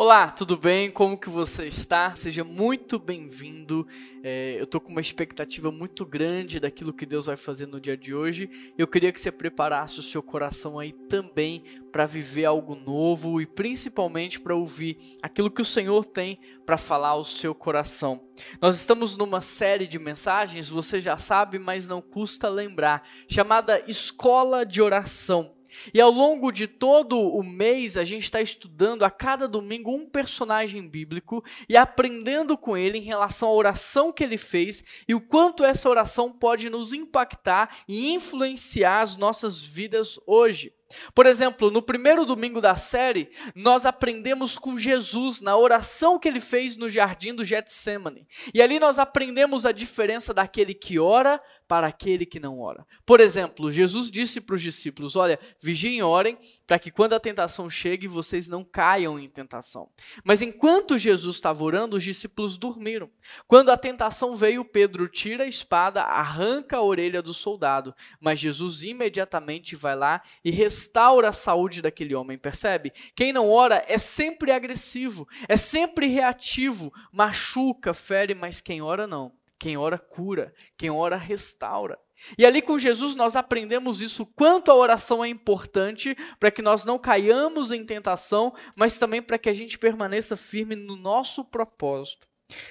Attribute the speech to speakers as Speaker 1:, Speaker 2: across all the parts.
Speaker 1: Olá, tudo bem? Como que você está? Seja muito bem-vindo. É, eu estou com uma expectativa muito grande daquilo que Deus vai fazer no dia de hoje. Eu queria que você preparasse o seu coração aí também para viver algo novo e principalmente para ouvir aquilo que o Senhor tem para falar ao seu coração. Nós estamos numa série de mensagens, você já sabe, mas não custa lembrar, chamada Escola de Oração. E ao longo de todo o mês, a gente está estudando a cada domingo um personagem bíblico e aprendendo com ele em relação à oração que ele fez e o quanto essa oração pode nos impactar e influenciar as nossas vidas hoje. Por exemplo, no primeiro domingo da série, nós aprendemos com Jesus na oração que ele fez no jardim do Getsemane. E ali nós aprendemos a diferença daquele que ora para aquele que não ora. Por exemplo, Jesus disse para os discípulos: Olha, vigiem e orem, para que quando a tentação chegue, vocês não caiam em tentação. Mas enquanto Jesus estava orando, os discípulos dormiram. Quando a tentação veio, Pedro tira a espada, arranca a orelha do soldado. Mas Jesus imediatamente vai lá e restaura a saúde daquele homem, percebe? Quem não ora é sempre agressivo, é sempre reativo, machuca, fere, mas quem ora não. Quem ora cura, quem ora restaura. E ali com Jesus nós aprendemos isso, quanto a oração é importante para que nós não caiamos em tentação, mas também para que a gente permaneça firme no nosso propósito.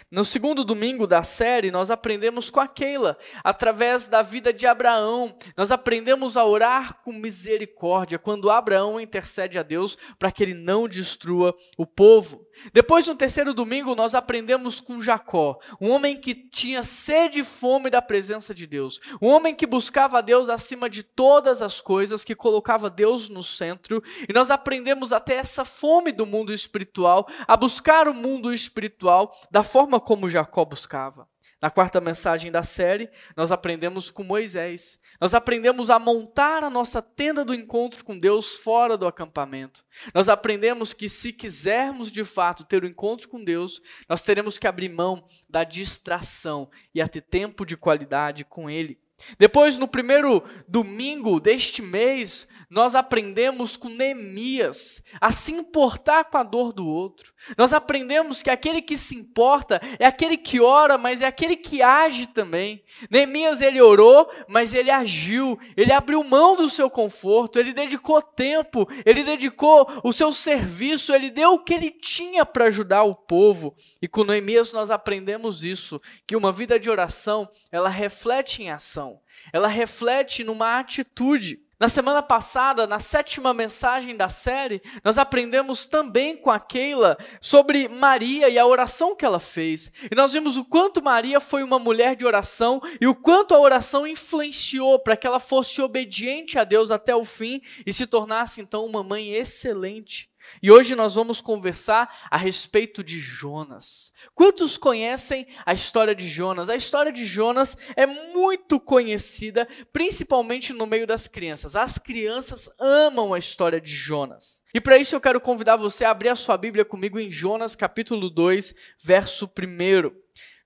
Speaker 1: No segundo domingo da série, nós aprendemos com a Keila, através da vida de Abraão. Nós aprendemos a orar com misericórdia, quando Abraão intercede a Deus para que ele não destrua o povo. Depois, no terceiro domingo, nós aprendemos com Jacó, um homem que tinha sede e fome da presença de Deus, um homem que buscava Deus acima de todas as coisas, que colocava Deus no centro, e nós aprendemos até essa fome do mundo espiritual, a buscar o mundo espiritual da forma como Jacó buscava. Na quarta mensagem da série, nós aprendemos com Moisés. Nós aprendemos a montar a nossa tenda do encontro com Deus fora do acampamento. Nós aprendemos que se quisermos de fato ter o um encontro com Deus, nós teremos que abrir mão da distração e a ter tempo de qualidade com Ele. Depois, no primeiro domingo deste mês, nós aprendemos com Neemias a se importar com a dor do outro. Nós aprendemos que aquele que se importa é aquele que ora, mas é aquele que age também. Neemias ele orou, mas ele agiu, ele abriu mão do seu conforto, ele dedicou tempo, ele dedicou o seu serviço, ele deu o que ele tinha para ajudar o povo. E com Neemias nós aprendemos isso, que uma vida de oração, ela reflete em ação. Ela reflete numa atitude. Na semana passada, na sétima mensagem da série, nós aprendemos também com a Keila sobre Maria e a oração que ela fez. E nós vimos o quanto Maria foi uma mulher de oração e o quanto a oração influenciou para que ela fosse obediente a Deus até o fim e se tornasse então uma mãe excelente. E hoje nós vamos conversar a respeito de Jonas. Quantos conhecem a história de Jonas? A história de Jonas é muito conhecida, principalmente no meio das crianças. As crianças amam a história de Jonas. E para isso eu quero convidar você a abrir a sua Bíblia comigo em Jonas capítulo 2, verso 1.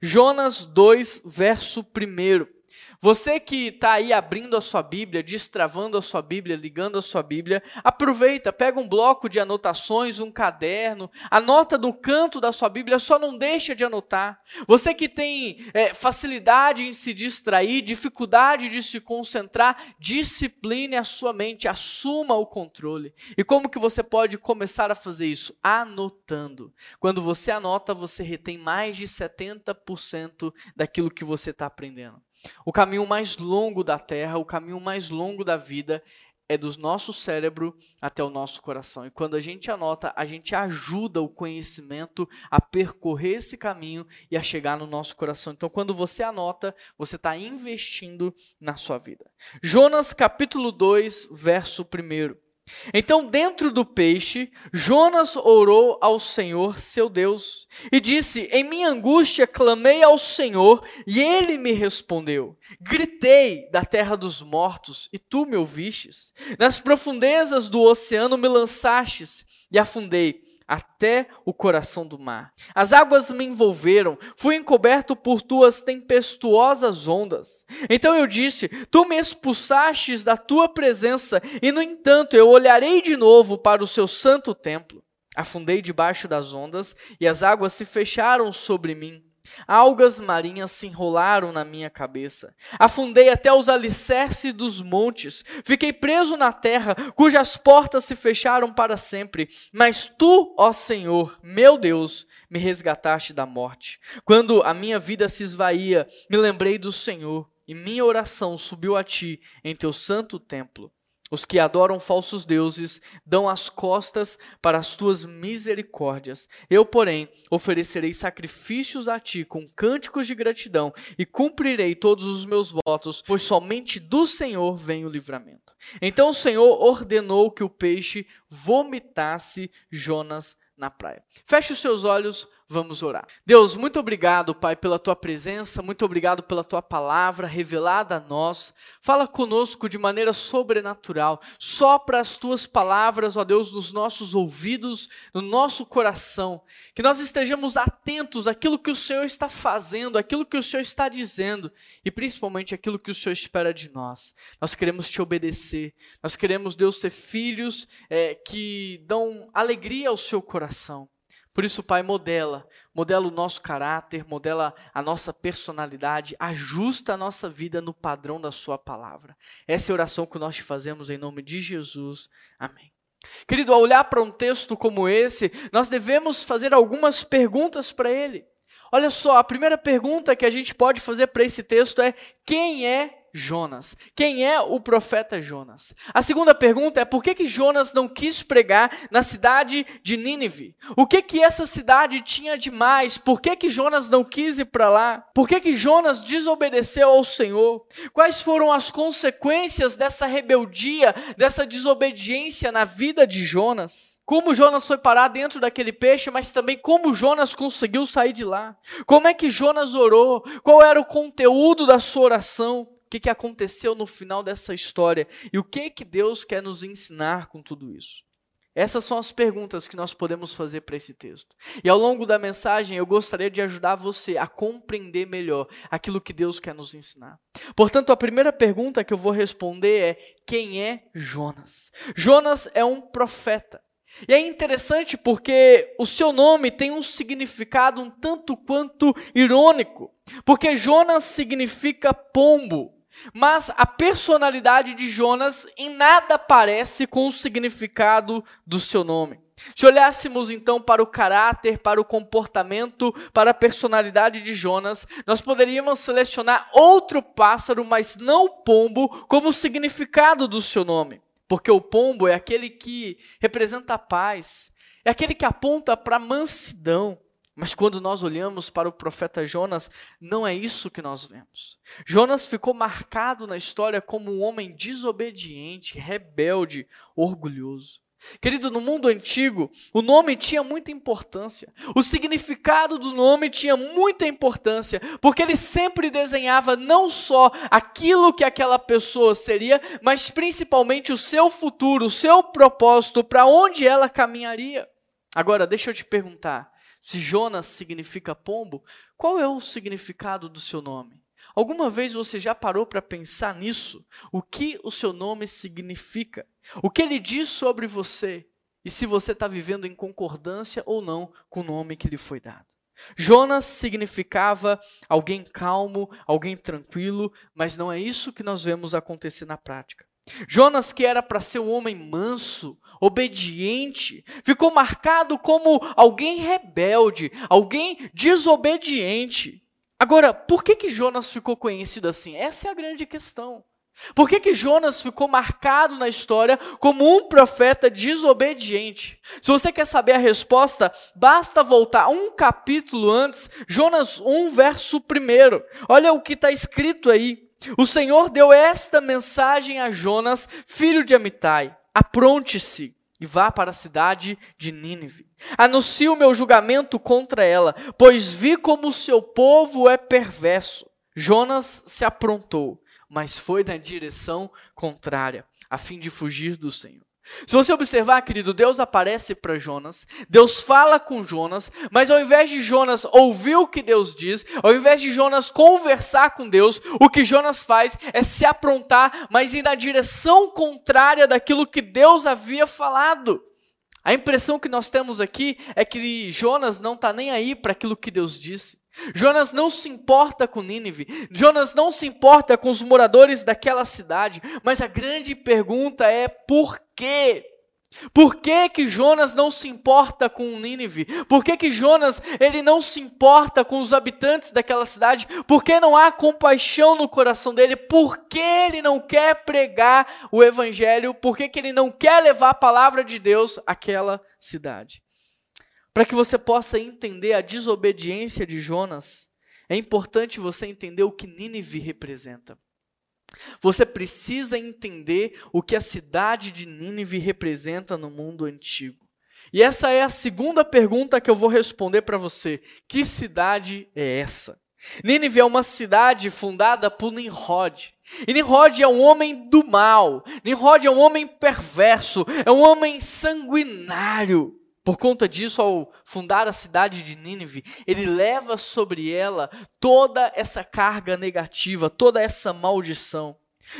Speaker 1: Jonas 2, verso 1. Você que está aí abrindo a sua Bíblia, destravando a sua Bíblia, ligando a sua Bíblia, aproveita, pega um bloco de anotações, um caderno, anota no canto da sua Bíblia, só não deixa de anotar. Você que tem é, facilidade em se distrair, dificuldade de se concentrar, discipline a sua mente, assuma o controle. E como que você pode começar a fazer isso? Anotando. Quando você anota, você retém mais de 70% daquilo que você está aprendendo. O caminho mais longo da terra, o caminho mais longo da vida é do nosso cérebro até o nosso coração. E quando a gente anota, a gente ajuda o conhecimento a percorrer esse caminho e a chegar no nosso coração. Então, quando você anota, você está investindo na sua vida. Jonas capítulo 2, verso 1. Então, dentro do peixe, Jonas orou ao Senhor, seu Deus, e disse: Em minha angústia clamei ao Senhor, e ele me respondeu. Gritei da terra dos mortos, e tu me ouvistes. Nas profundezas do oceano me lançastes, e afundei até o coração do mar. As águas me envolveram, fui encoberto por tuas tempestuosas ondas. Então eu disse: Tu me expulsastes da tua presença, e no entanto eu olharei de novo para o seu santo templo. Afundei debaixo das ondas e as águas se fecharam sobre mim. Algas marinhas se enrolaram na minha cabeça. Afundei até os alicerces dos montes. Fiquei preso na terra, cujas portas se fecharam para sempre. Mas tu, ó Senhor, meu Deus, me resgataste da morte. Quando a minha vida se esvaía, me lembrei do Senhor, e minha oração subiu a ti em teu santo templo. Os que adoram falsos deuses dão as costas para as tuas misericórdias. Eu, porém, oferecerei sacrifícios a ti com cânticos de gratidão e cumprirei todos os meus votos, pois somente do Senhor vem o livramento. Então o Senhor ordenou que o peixe vomitasse Jonas na praia. Feche os seus olhos, Vamos orar. Deus, muito obrigado, Pai, pela tua presença, muito obrigado pela tua palavra revelada a nós. Fala conosco de maneira sobrenatural. Sopra as tuas palavras, ó Deus, nos nossos ouvidos, no nosso coração. Que nós estejamos atentos àquilo que o Senhor está fazendo, àquilo que o Senhor está dizendo e principalmente àquilo que o Senhor espera de nós. Nós queremos te obedecer. Nós queremos, Deus, ser filhos é, que dão alegria ao seu coração. Por isso, Pai, modela, modela o nosso caráter, modela a nossa personalidade, ajusta a nossa vida no padrão da Sua palavra. Essa é a oração que nós te fazemos em nome de Jesus. Amém. Querido, ao olhar para um texto como esse, nós devemos fazer algumas perguntas para ele. Olha só, a primeira pergunta que a gente pode fazer para esse texto é: quem é Jonas. Quem é o profeta Jonas? A segunda pergunta é por que, que Jonas não quis pregar na cidade de Nínive? O que que essa cidade tinha de mais? Por que que Jonas não quis ir para lá? Por que que Jonas desobedeceu ao Senhor? Quais foram as consequências dessa rebeldia, dessa desobediência na vida de Jonas? Como Jonas foi parar dentro daquele peixe, mas também como Jonas conseguiu sair de lá? Como é que Jonas orou? Qual era o conteúdo da sua oração? Que, que aconteceu no final dessa história e o que, que Deus quer nos ensinar com tudo isso. Essas são as perguntas que nós podemos fazer para esse texto. E ao longo da mensagem, eu gostaria de ajudar você a compreender melhor aquilo que Deus quer nos ensinar. Portanto, a primeira pergunta que eu vou responder é: quem é Jonas? Jonas é um profeta. E é interessante porque o seu nome tem um significado um tanto quanto irônico. Porque Jonas significa pombo. Mas a personalidade de Jonas em nada parece com o significado do seu nome. Se olhássemos então para o caráter, para o comportamento, para a personalidade de Jonas, nós poderíamos selecionar outro pássaro, mas não o pombo, como significado do seu nome. Porque o pombo é aquele que representa a paz, é aquele que aponta para a mansidão. Mas quando nós olhamos para o profeta Jonas, não é isso que nós vemos. Jonas ficou marcado na história como um homem desobediente, rebelde, orgulhoso. Querido, no mundo antigo, o nome tinha muita importância. O significado do nome tinha muita importância, porque ele sempre desenhava não só aquilo que aquela pessoa seria, mas principalmente o seu futuro, o seu propósito, para onde ela caminharia. Agora, deixa eu te perguntar: se Jonas significa pombo, qual é o significado do seu nome? Alguma vez você já parou para pensar nisso? O que o seu nome significa? O que ele diz sobre você? E se você está vivendo em concordância ou não com o nome que lhe foi dado? Jonas significava alguém calmo, alguém tranquilo, mas não é isso que nós vemos acontecer na prática. Jonas, que era para ser um homem manso, obediente, ficou marcado como alguém rebelde, alguém desobediente. Agora, por que, que Jonas ficou conhecido assim? Essa é a grande questão. Por que, que Jonas ficou marcado na história como um profeta desobediente? Se você quer saber a resposta, basta voltar um capítulo antes, Jonas 1, verso 1. Olha o que está escrito aí. O Senhor deu esta mensagem a Jonas, filho de Amitai: Apronte-se e vá para a cidade de Nínive. Anuncie o meu julgamento contra ela, pois vi como o seu povo é perverso. Jonas se aprontou, mas foi na direção contrária, a fim de fugir do Senhor. Se você observar, querido, Deus aparece para Jonas, Deus fala com Jonas, mas ao invés de Jonas ouvir o que Deus diz, ao invés de Jonas conversar com Deus, o que Jonas faz é se aprontar, mas ir na direção contrária daquilo que Deus havia falado. A impressão que nós temos aqui é que Jonas não está nem aí para aquilo que Deus disse. Jonas não se importa com Nínive, Jonas não se importa com os moradores daquela cidade, mas a grande pergunta é por quê? Por que, que Jonas não se importa com Nínive? Por que, que Jonas ele não se importa com os habitantes daquela cidade? Por que não há compaixão no coração dele? Por que ele não quer pregar o evangelho? Por que, que ele não quer levar a palavra de Deus àquela cidade? Para que você possa entender a desobediência de Jonas, é importante você entender o que Nínive representa. Você precisa entender o que a cidade de Nínive representa no mundo antigo. E essa é a segunda pergunta que eu vou responder para você. Que cidade é essa? Nínive é uma cidade fundada por Nimrod. E Nimrod é um homem do mal. Nimrod é um homem perverso, é um homem sanguinário. Por conta disso, ao fundar a cidade de Nínive, ele leva sobre ela toda essa carga negativa, toda essa maldição.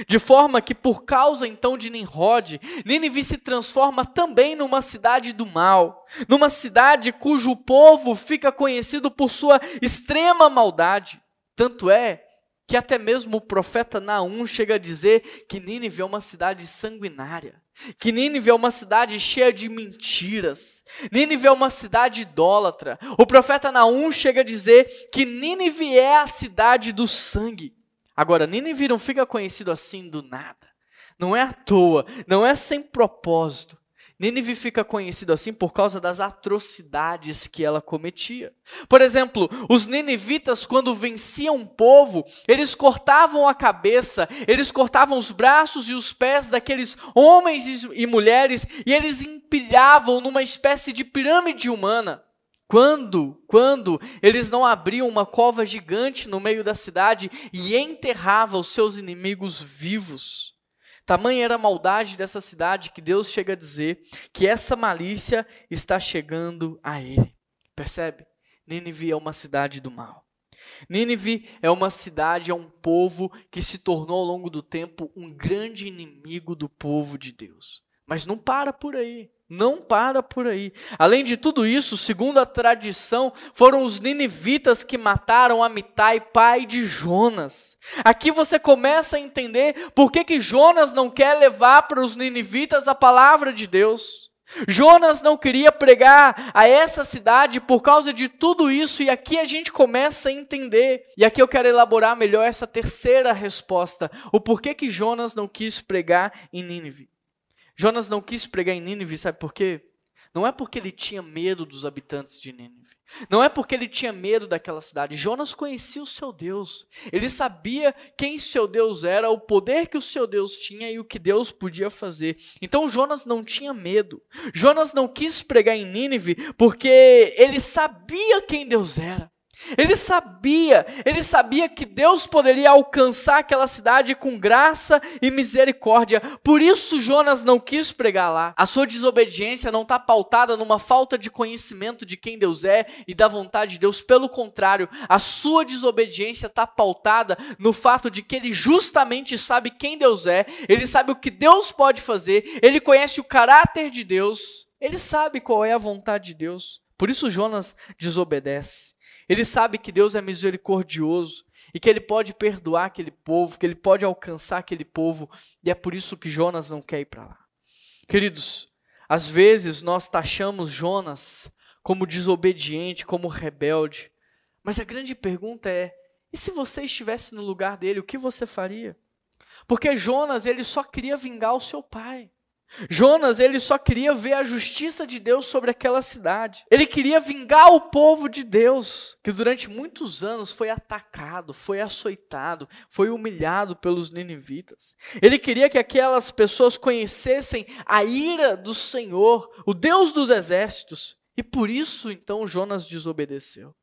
Speaker 1: De forma que, por causa então de Nimrod, Nínive se transforma também numa cidade do mal, numa cidade cujo povo fica conhecido por sua extrema maldade. Tanto é que até mesmo o profeta Naum chega a dizer que Nínive é uma cidade sanguinária. Que Nínive é uma cidade cheia de mentiras. Nínive é uma cidade idólatra. O profeta Naum chega a dizer que Nínive é a cidade do sangue. Agora, Nínive não fica conhecido assim do nada. Não é à toa, não é sem propósito. Nínive fica conhecido assim por causa das atrocidades que ela cometia. Por exemplo, os ninivitas, quando venciam um povo, eles cortavam a cabeça, eles cortavam os braços e os pés daqueles homens e mulheres e eles empilhavam numa espécie de pirâmide humana. Quando, quando eles não abriam uma cova gigante no meio da cidade e enterravam os seus inimigos vivos. Tamanha era a maldade dessa cidade que Deus chega a dizer que essa malícia está chegando a ele. Percebe? Nínive é uma cidade do mal. Nínive é uma cidade, é um povo que se tornou ao longo do tempo um grande inimigo do povo de Deus. Mas não para por aí. Não para por aí. Além de tudo isso, segundo a tradição, foram os ninivitas que mataram Amitai, pai de Jonas. Aqui você começa a entender por que, que Jonas não quer levar para os ninivitas a palavra de Deus. Jonas não queria pregar a essa cidade por causa de tudo isso, e aqui a gente começa a entender. E aqui eu quero elaborar melhor essa terceira resposta: o porquê que Jonas não quis pregar em Nínive. Jonas não quis pregar em Nínive, sabe por quê? Não é porque ele tinha medo dos habitantes de Nínive. Não é porque ele tinha medo daquela cidade. Jonas conhecia o seu Deus. Ele sabia quem seu Deus era, o poder que o seu Deus tinha e o que Deus podia fazer. Então Jonas não tinha medo. Jonas não quis pregar em Nínive porque ele sabia quem Deus era. Ele sabia, ele sabia que Deus poderia alcançar aquela cidade com graça e misericórdia. Por isso Jonas não quis pregar lá. A sua desobediência não está pautada numa falta de conhecimento de quem Deus é e da vontade de Deus. Pelo contrário, a sua desobediência está pautada no fato de que ele justamente sabe quem Deus é, ele sabe o que Deus pode fazer, ele conhece o caráter de Deus, ele sabe qual é a vontade de Deus. Por isso Jonas desobedece. Ele sabe que Deus é misericordioso e que ele pode perdoar aquele povo, que ele pode alcançar aquele povo, e é por isso que Jonas não quer ir para lá. Queridos, às vezes nós taxamos Jonas como desobediente, como rebelde, mas a grande pergunta é: e se você estivesse no lugar dele, o que você faria? Porque Jonas, ele só queria vingar o seu pai. Jonas, ele só queria ver a justiça de Deus sobre aquela cidade. Ele queria vingar o povo de Deus, que durante muitos anos foi atacado, foi açoitado, foi humilhado pelos ninivitas. Ele queria que aquelas pessoas conhecessem a ira do Senhor, o Deus dos exércitos. E por isso, então, Jonas desobedeceu.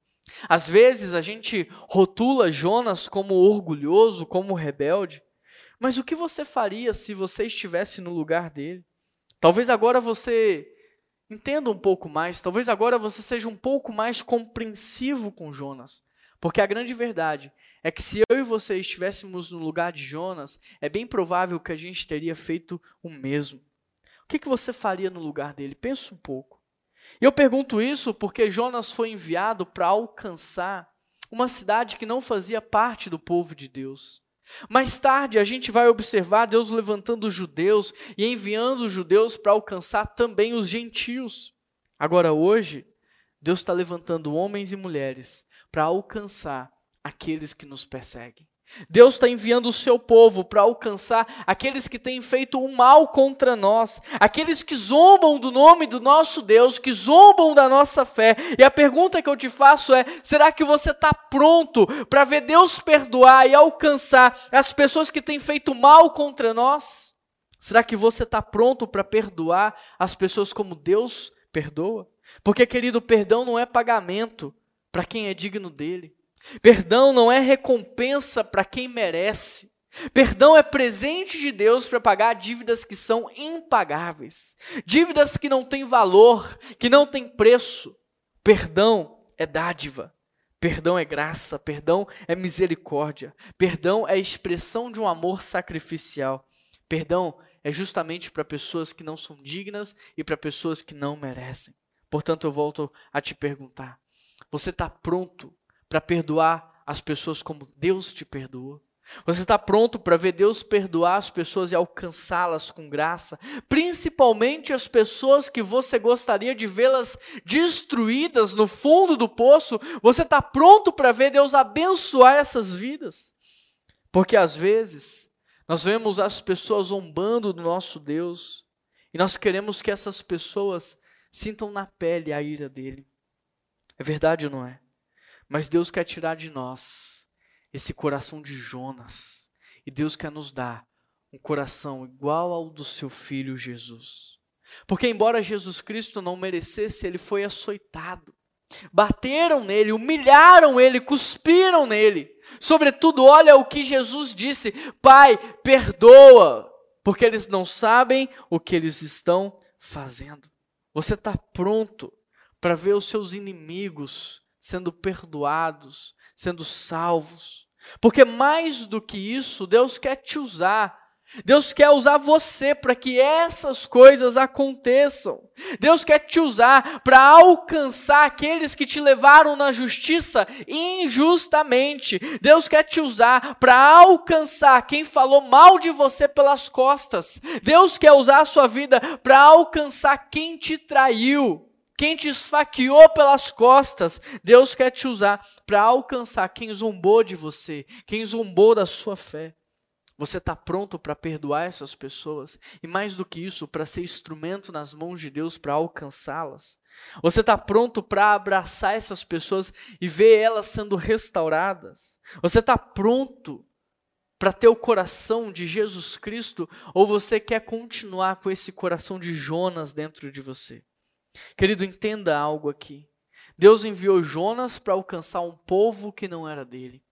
Speaker 1: Às vezes a gente rotula Jonas como orgulhoso, como rebelde, mas o que você faria se você estivesse no lugar dele? Talvez agora você entenda um pouco mais, talvez agora você seja um pouco mais compreensivo com Jonas. Porque a grande verdade é que se eu e você estivéssemos no lugar de Jonas, é bem provável que a gente teria feito o mesmo. que, que você faria no lugar dele? Pensa um pouco. E eu pergunto isso porque Jonas foi enviado para alcançar uma cidade que não fazia parte do povo de Deus. Mais tarde, a gente vai observar Deus levantando os judeus e enviando os judeus para alcançar também os gentios. Agora, hoje, Deus está levantando homens e mulheres para alcançar aqueles que nos perseguem. Deus está enviando o seu povo para alcançar aqueles que têm feito o mal contra nós, aqueles que zombam do nome do nosso Deus, que zombam da nossa fé. E a pergunta que eu te faço é: será que você está pronto para ver Deus perdoar e alcançar as pessoas que têm feito mal contra nós? Será que você está pronto para perdoar as pessoas como Deus perdoa? Porque, querido, perdão não é pagamento para quem é digno dele. Perdão não é recompensa para quem merece. Perdão é presente de Deus para pagar dívidas que são impagáveis, dívidas que não têm valor, que não têm preço. Perdão é dádiva, perdão é graça, perdão é misericórdia, perdão é expressão de um amor sacrificial. Perdão é justamente para pessoas que não são dignas e para pessoas que não merecem. Portanto, eu volto a te perguntar: você está pronto para perdoar as pessoas como Deus te perdoa? Você está pronto para ver Deus perdoar as pessoas e alcançá-las com graça? Principalmente as pessoas que você gostaria de vê-las destruídas no fundo do poço. Você está pronto para ver Deus abençoar essas vidas? Porque às vezes nós vemos as pessoas zombando do nosso Deus e nós queremos que essas pessoas sintam na pele a ira dele. É verdade ou não é? Mas Deus quer tirar de nós esse coração de Jonas. E Deus quer nos dar um coração igual ao do seu filho Jesus. Porque, embora Jesus Cristo não merecesse, ele foi açoitado. Bateram nele, humilharam ele, cuspiram nele. Sobretudo, olha o que Jesus disse: Pai, perdoa, porque eles não sabem o que eles estão fazendo. Você está pronto para ver os seus inimigos sendo perdoados, sendo salvos. Porque mais do que isso, Deus quer te usar. Deus quer usar você para que essas coisas aconteçam. Deus quer te usar para alcançar aqueles que te levaram na justiça injustamente. Deus quer te usar para alcançar quem falou mal de você pelas costas. Deus quer usar a sua vida para alcançar quem te traiu. Quem te esfaqueou pelas costas, Deus quer te usar para alcançar quem zombou de você, quem zombou da sua fé. Você está pronto para perdoar essas pessoas? E mais do que isso, para ser instrumento nas mãos de Deus para alcançá-las? Você está pronto para abraçar essas pessoas e ver elas sendo restauradas? Você está pronto para ter o coração de Jesus Cristo? Ou você quer continuar com esse coração de Jonas dentro de você? Querido, entenda algo aqui. Deus enviou Jonas para alcançar um povo que não era dele.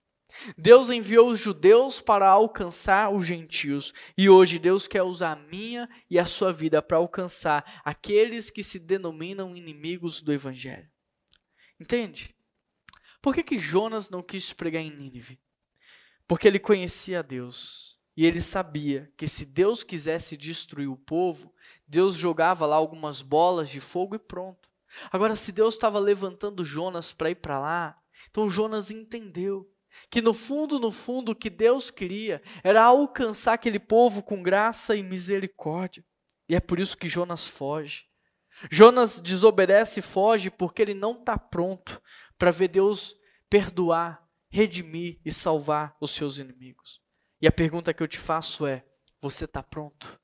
Speaker 1: Deus enviou os judeus para alcançar os gentios. E hoje Deus quer usar a minha e a sua vida para alcançar aqueles que se denominam inimigos do Evangelho. Entende? Por que, que Jonas não quis pregar em Nínive? Porque ele conhecia Deus. E ele sabia que se Deus quisesse destruir o povo, Deus jogava lá algumas bolas de fogo e pronto. Agora, se Deus estava levantando Jonas para ir para lá, então Jonas entendeu que no fundo, no fundo, o que Deus queria era alcançar aquele povo com graça e misericórdia. E é por isso que Jonas foge. Jonas desobedece e foge porque ele não está pronto para ver Deus perdoar, redimir e salvar os seus inimigos. E a pergunta que eu te faço é: você está pronto?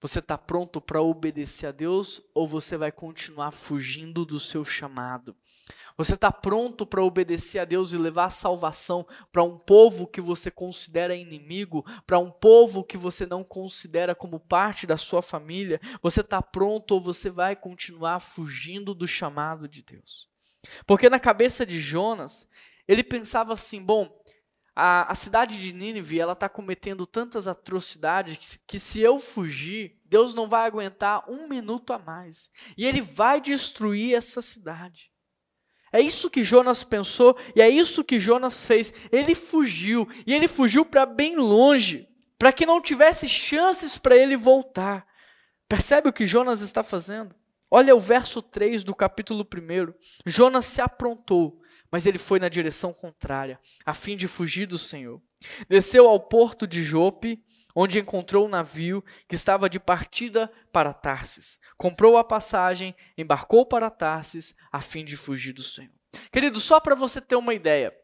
Speaker 1: Você está pronto para obedecer a Deus ou você vai continuar fugindo do seu chamado? Você está pronto para obedecer a Deus e levar a salvação para um povo que você considera inimigo, para um povo que você não considera como parte da sua família? Você está pronto ou você vai continuar fugindo do chamado de Deus? Porque na cabeça de Jonas, ele pensava assim: bom, a, a cidade de Nínive ela está cometendo tantas atrocidades que, que se eu fugir, Deus não vai aguentar um minuto a mais. E ele vai destruir essa cidade. É isso que Jonas pensou e é isso que Jonas fez. Ele fugiu e ele fugiu para bem longe, para que não tivesse chances para ele voltar. Percebe o que Jonas está fazendo? Olha o verso 3 do capítulo 1. Jonas se aprontou, mas ele foi na direção contrária, a fim de fugir do Senhor. Desceu ao porto de Jope, onde encontrou um navio que estava de partida para Tarsis. Comprou a passagem, embarcou para Tarsis, a fim de fugir do Senhor. Querido, só para você ter uma ideia,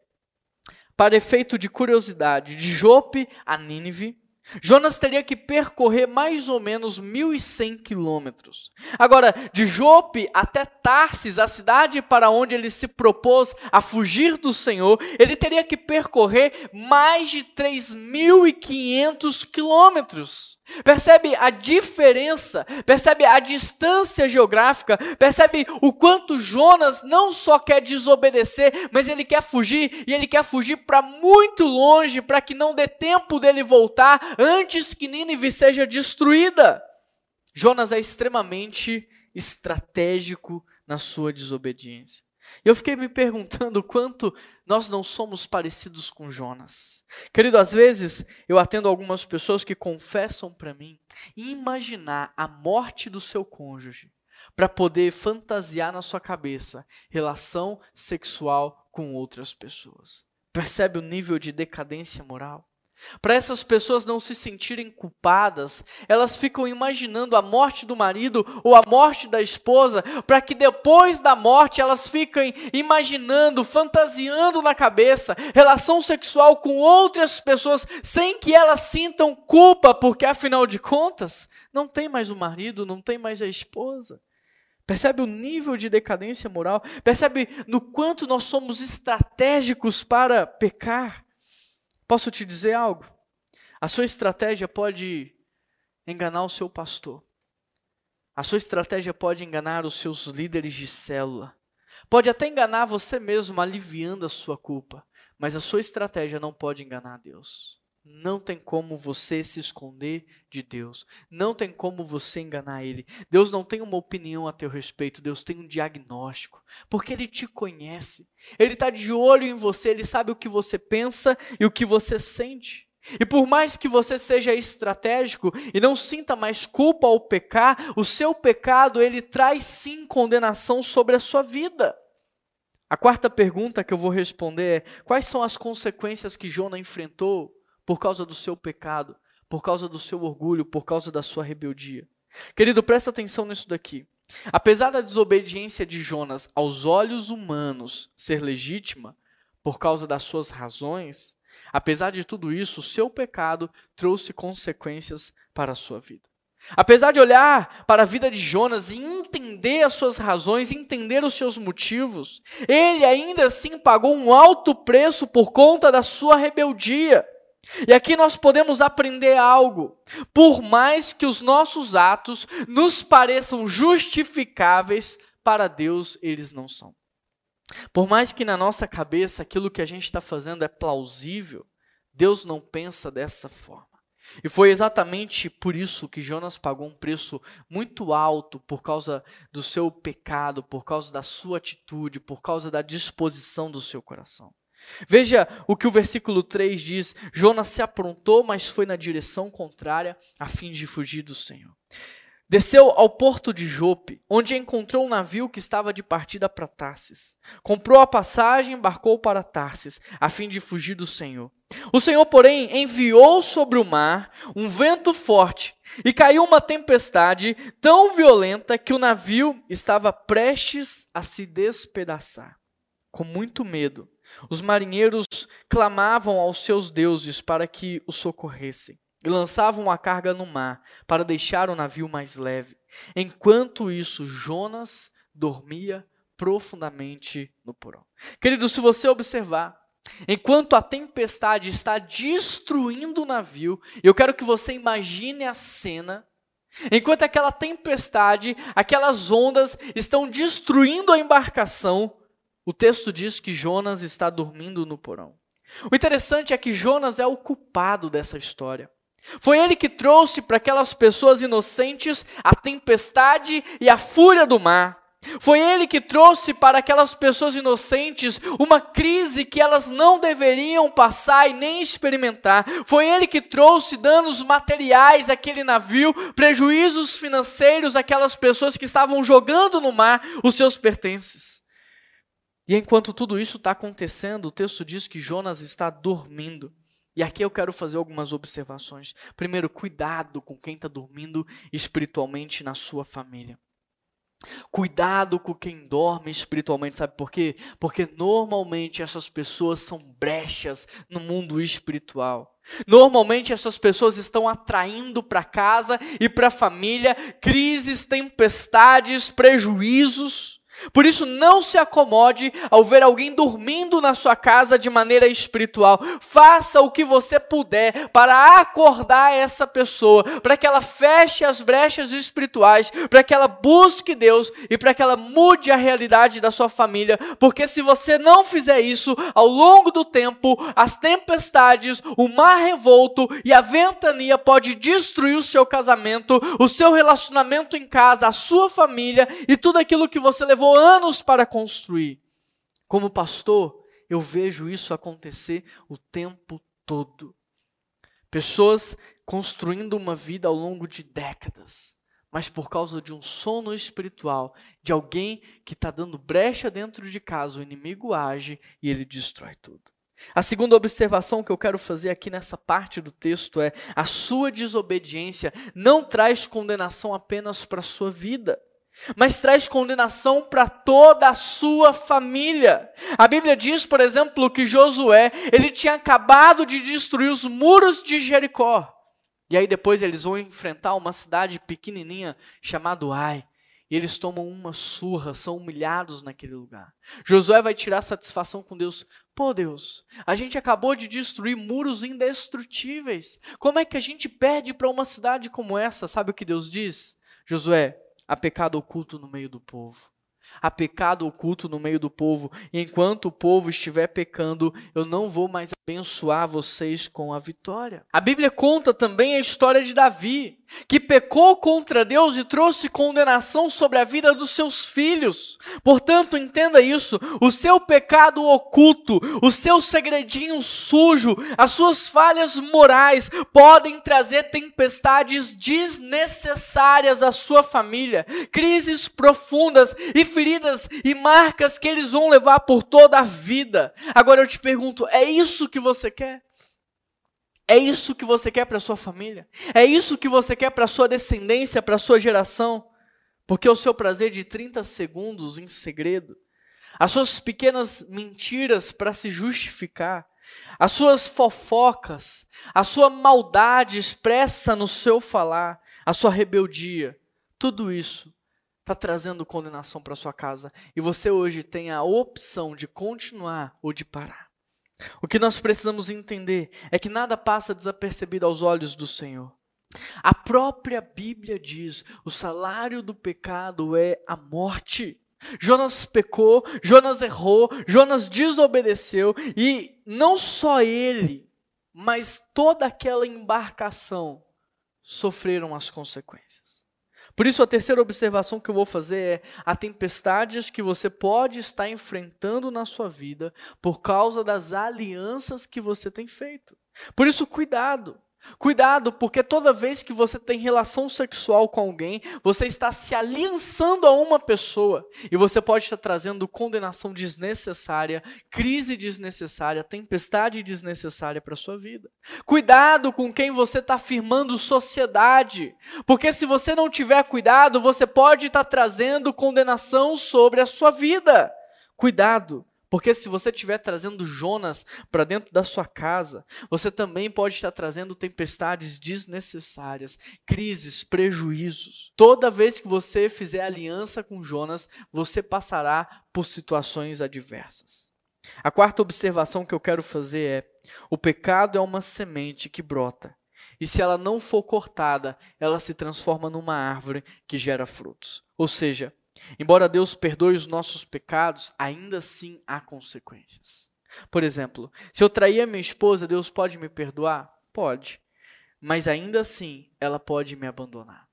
Speaker 1: para efeito de curiosidade, de Jope a Nínive, Jonas teria que percorrer mais ou menos 1.100 quilômetros. Agora, de Jope até Tarsis, a cidade para onde ele se propôs a fugir do Senhor, ele teria que percorrer mais de 3.500 quilômetros. Percebe a diferença, percebe a distância geográfica, percebe o quanto Jonas não só quer desobedecer, mas ele quer fugir e ele quer fugir para muito longe, para que não dê tempo dele voltar antes que Nínive seja destruída. Jonas é extremamente estratégico na sua desobediência. Eu fiquei me perguntando quanto nós não somos parecidos com Jonas. Querido, às vezes eu atendo algumas pessoas que confessam para mim imaginar a morte do seu cônjuge para poder fantasiar na sua cabeça relação sexual com outras pessoas. Percebe o nível de decadência moral? Para essas pessoas não se sentirem culpadas, elas ficam imaginando a morte do marido ou a morte da esposa, para que depois da morte elas fiquem imaginando, fantasiando na cabeça relação sexual com outras pessoas, sem que elas sintam culpa, porque afinal de contas, não tem mais o marido, não tem mais a esposa. Percebe o nível de decadência moral? Percebe no quanto nós somos estratégicos para pecar? Posso te dizer algo? A sua estratégia pode enganar o seu pastor. A sua estratégia pode enganar os seus líderes de célula. Pode até enganar você mesmo, aliviando a sua culpa. Mas a sua estratégia não pode enganar Deus. Não tem como você se esconder de Deus. Não tem como você enganar Ele. Deus não tem uma opinião a teu respeito. Deus tem um diagnóstico. Porque Ele te conhece. Ele está de olho em você. Ele sabe o que você pensa e o que você sente. E por mais que você seja estratégico e não sinta mais culpa ao pecar, o seu pecado ele traz sim condenação sobre a sua vida. A quarta pergunta que eu vou responder é: quais são as consequências que Jona enfrentou por causa do seu pecado, por causa do seu orgulho, por causa da sua rebeldia. Querido, presta atenção nisso daqui. Apesar da desobediência de Jonas aos olhos humanos ser legítima, por causa das suas razões, apesar de tudo isso, o seu pecado trouxe consequências para a sua vida. Apesar de olhar para a vida de Jonas e entender as suas razões, entender os seus motivos, ele ainda assim pagou um alto preço por conta da sua rebeldia. E aqui nós podemos aprender algo. Por mais que os nossos atos nos pareçam justificáveis, para Deus eles não são. Por mais que na nossa cabeça aquilo que a gente está fazendo é plausível, Deus não pensa dessa forma. E foi exatamente por isso que Jonas pagou um preço muito alto por causa do seu pecado, por causa da sua atitude, por causa da disposição do seu coração. Veja o que o versículo 3 diz: Jonas se aprontou, mas foi na direção contrária, a fim de fugir do Senhor. Desceu ao porto de Jope, onde encontrou um navio que estava de partida para Tarsis. Comprou a passagem e embarcou para Tarsis, a fim de fugir do Senhor. O Senhor, porém, enviou sobre o mar um vento forte e caiu uma tempestade tão violenta que o navio estava prestes a se despedaçar. Com muito medo, os marinheiros clamavam aos seus deuses para que o socorressem e lançavam a carga no mar para deixar o navio mais leve. Enquanto isso, Jonas dormia profundamente no porão. Querido, se você observar, enquanto a tempestade está destruindo o navio, eu quero que você imagine a cena. Enquanto aquela tempestade, aquelas ondas estão destruindo a embarcação, o texto diz que Jonas está dormindo no porão. O interessante é que Jonas é o culpado dessa história. Foi ele que trouxe para aquelas pessoas inocentes a tempestade e a fúria do mar. Foi ele que trouxe para aquelas pessoas inocentes uma crise que elas não deveriam passar e nem experimentar. Foi ele que trouxe danos materiais àquele navio, prejuízos financeiros àquelas pessoas que estavam jogando no mar os seus pertences. E enquanto tudo isso está acontecendo, o texto diz que Jonas está dormindo. E aqui eu quero fazer algumas observações. Primeiro, cuidado com quem está dormindo espiritualmente na sua família. Cuidado com quem dorme espiritualmente, sabe por quê? Porque normalmente essas pessoas são brechas no mundo espiritual. Normalmente essas pessoas estão atraindo para casa e para a família crises, tempestades, prejuízos. Por isso, não se acomode ao ver alguém dormindo na sua casa de maneira espiritual. Faça o que você puder para acordar essa pessoa, para que ela feche as brechas espirituais, para que ela busque Deus e para que ela mude a realidade da sua família. Porque se você não fizer isso, ao longo do tempo, as tempestades, o mar revolto e a ventania pode destruir o seu casamento, o seu relacionamento em casa, a sua família e tudo aquilo que você levou anos para construir. Como pastor, eu vejo isso acontecer o tempo todo. Pessoas construindo uma vida ao longo de décadas, mas por causa de um sono espiritual, de alguém que está dando brecha dentro de casa, o inimigo age e ele destrói tudo. A segunda observação que eu quero fazer aqui nessa parte do texto é: a sua desobediência não traz condenação apenas para a sua vida mas traz condenação para toda a sua família. A Bíblia diz, por exemplo, que Josué, ele tinha acabado de destruir os muros de Jericó. E aí depois eles vão enfrentar uma cidade pequenininha chamada Ai. E eles tomam uma surra, são humilhados naquele lugar. Josué vai tirar satisfação com Deus. Pô, Deus, a gente acabou de destruir muros indestrutíveis. Como é que a gente perde para uma cidade como essa? Sabe o que Deus diz? Josué, Há pecado oculto no meio do povo. Há pecado oculto no meio do povo. E enquanto o povo estiver pecando, eu não vou mais abençoar vocês com a vitória. A Bíblia conta também a história de Davi, que pecou contra Deus e trouxe condenação sobre a vida dos seus filhos. Portanto, entenda isso: o seu pecado oculto, o seu segredinho sujo, as suas falhas morais podem trazer tempestades desnecessárias à sua família, crises profundas e feridas e marcas que eles vão levar por toda a vida. Agora eu te pergunto: é isso que você quer? É isso que você quer para sua família? É isso que você quer para sua descendência, para sua geração? Porque o seu prazer de 30 segundos em segredo, as suas pequenas mentiras para se justificar, as suas fofocas, a sua maldade expressa no seu falar, a sua rebeldia, tudo isso está trazendo condenação para sua casa. E você hoje tem a opção de continuar ou de parar. O que nós precisamos entender é que nada passa desapercebido aos olhos do Senhor. A própria Bíblia diz: o salário do pecado é a morte. Jonas pecou, Jonas errou, Jonas desobedeceu e não só ele, mas toda aquela embarcação sofreram as consequências. Por isso, a terceira observação que eu vou fazer é: há tempestades que você pode estar enfrentando na sua vida por causa das alianças que você tem feito. Por isso, cuidado. Cuidado, porque toda vez que você tem relação sexual com alguém, você está se aliançando a uma pessoa e você pode estar trazendo condenação desnecessária, crise desnecessária, tempestade desnecessária para a sua vida. Cuidado com quem você está firmando sociedade, porque se você não tiver cuidado, você pode estar trazendo condenação sobre a sua vida. Cuidado. Porque se você estiver trazendo Jonas para dentro da sua casa, você também pode estar trazendo tempestades desnecessárias, crises, prejuízos. Toda vez que você fizer aliança com Jonas, você passará por situações adversas. A quarta observação que eu quero fazer é: o pecado é uma semente que brota. E se ela não for cortada, ela se transforma numa árvore que gera frutos. Ou seja, Embora Deus perdoe os nossos pecados, ainda assim há consequências. Por exemplo, se eu trair a minha esposa, Deus pode me perdoar? Pode. Mas ainda assim, ela pode me abandonar.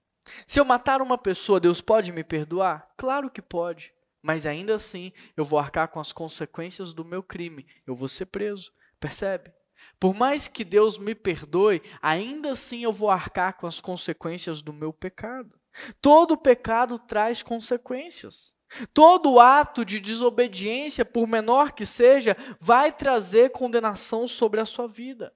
Speaker 1: Se eu matar uma pessoa, Deus pode me perdoar? Claro que pode. Mas ainda assim, eu vou arcar com as consequências do meu crime. Eu vou ser preso. Percebe? Por mais que Deus me perdoe, ainda assim eu vou arcar com as consequências do meu pecado. Todo pecado traz consequências. Todo ato de desobediência, por menor que seja, vai trazer condenação sobre a sua vida.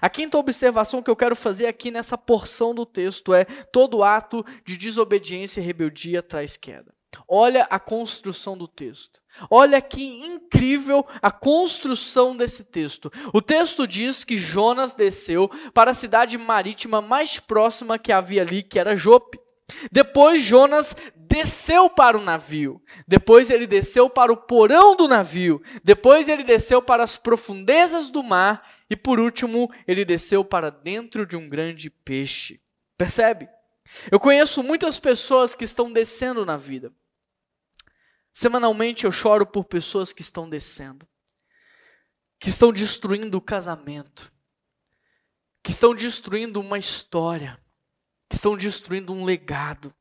Speaker 1: A quinta observação que eu quero fazer aqui nessa porção do texto é: todo ato de desobediência e rebeldia traz queda. Olha a construção do texto. Olha que incrível a construção desse texto. O texto diz que Jonas desceu para a cidade marítima mais próxima que havia ali, que era Jope. Depois Jonas desceu para o navio. Depois ele desceu para o porão do navio. Depois ele desceu para as profundezas do mar. E por último, ele desceu para dentro de um grande peixe. Percebe? Eu conheço muitas pessoas que estão descendo na vida. Semanalmente eu choro por pessoas que estão descendo, que estão destruindo o casamento, que estão destruindo uma história, que estão destruindo um legado.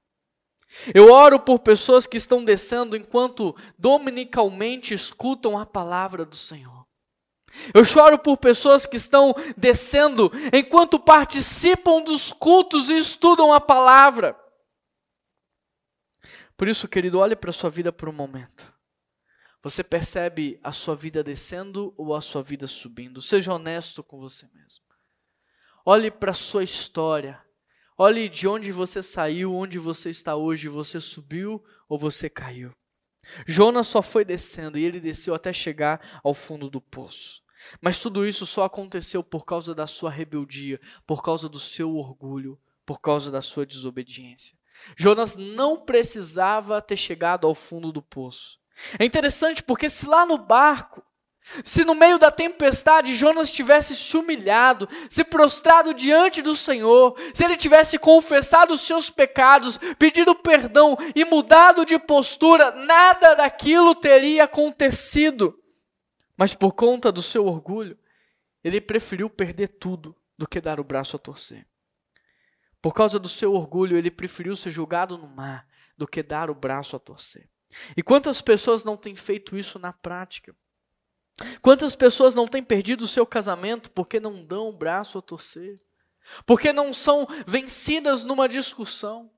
Speaker 1: Eu oro por pessoas que estão descendo enquanto dominicalmente escutam a palavra do Senhor. Eu choro por pessoas que estão descendo enquanto participam dos cultos e estudam a palavra. Por isso, querido, olhe para a sua vida por um momento. Você percebe a sua vida descendo ou a sua vida subindo? Seja honesto com você mesmo. Olhe para a sua história. Olhe de onde você saiu, onde você está hoje. Você subiu ou você caiu? Jonas só foi descendo e ele desceu até chegar ao fundo do poço. Mas tudo isso só aconteceu por causa da sua rebeldia, por causa do seu orgulho, por causa da sua desobediência. Jonas não precisava ter chegado ao fundo do poço. É interessante porque se lá no barco, se no meio da tempestade Jonas tivesse se humilhado, se prostrado diante do Senhor, se ele tivesse confessado os seus pecados, pedido perdão e mudado de postura, nada daquilo teria acontecido. Mas por conta do seu orgulho, ele preferiu perder tudo do que dar o braço a torcer. Por causa do seu orgulho, ele preferiu ser jogado no mar do que dar o braço a torcer. E quantas pessoas não têm feito isso na prática? Quantas pessoas não têm perdido o seu casamento porque não dão o braço a torcer? Porque não são vencidas numa discussão?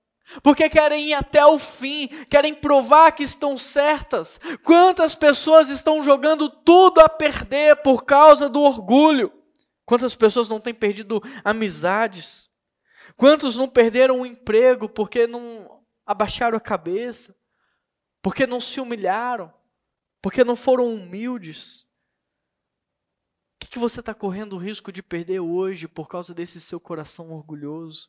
Speaker 1: Porque querem ir até o fim, querem provar que estão certas? Quantas pessoas estão jogando tudo a perder por causa do orgulho? Quantas pessoas não têm perdido amizades? Quantos não perderam o emprego porque não abaixaram a cabeça? Porque não se humilharam? Porque não foram humildes? Que você está correndo o risco de perder hoje por causa desse seu coração orgulhoso?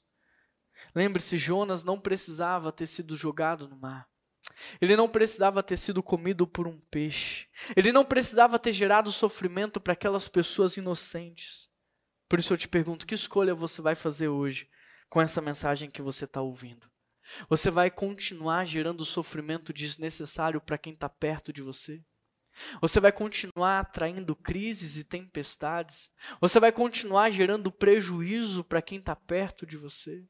Speaker 1: Lembre-se, Jonas não precisava ter sido jogado no mar. Ele não precisava ter sido comido por um peixe. Ele não precisava ter gerado sofrimento para aquelas pessoas inocentes. Por isso eu te pergunto: que escolha você vai fazer hoje? com essa mensagem que você está ouvindo. Você vai continuar gerando sofrimento desnecessário para quem está perto de você? Você vai continuar atraindo crises e tempestades? Você vai continuar gerando prejuízo para quem está perto de você?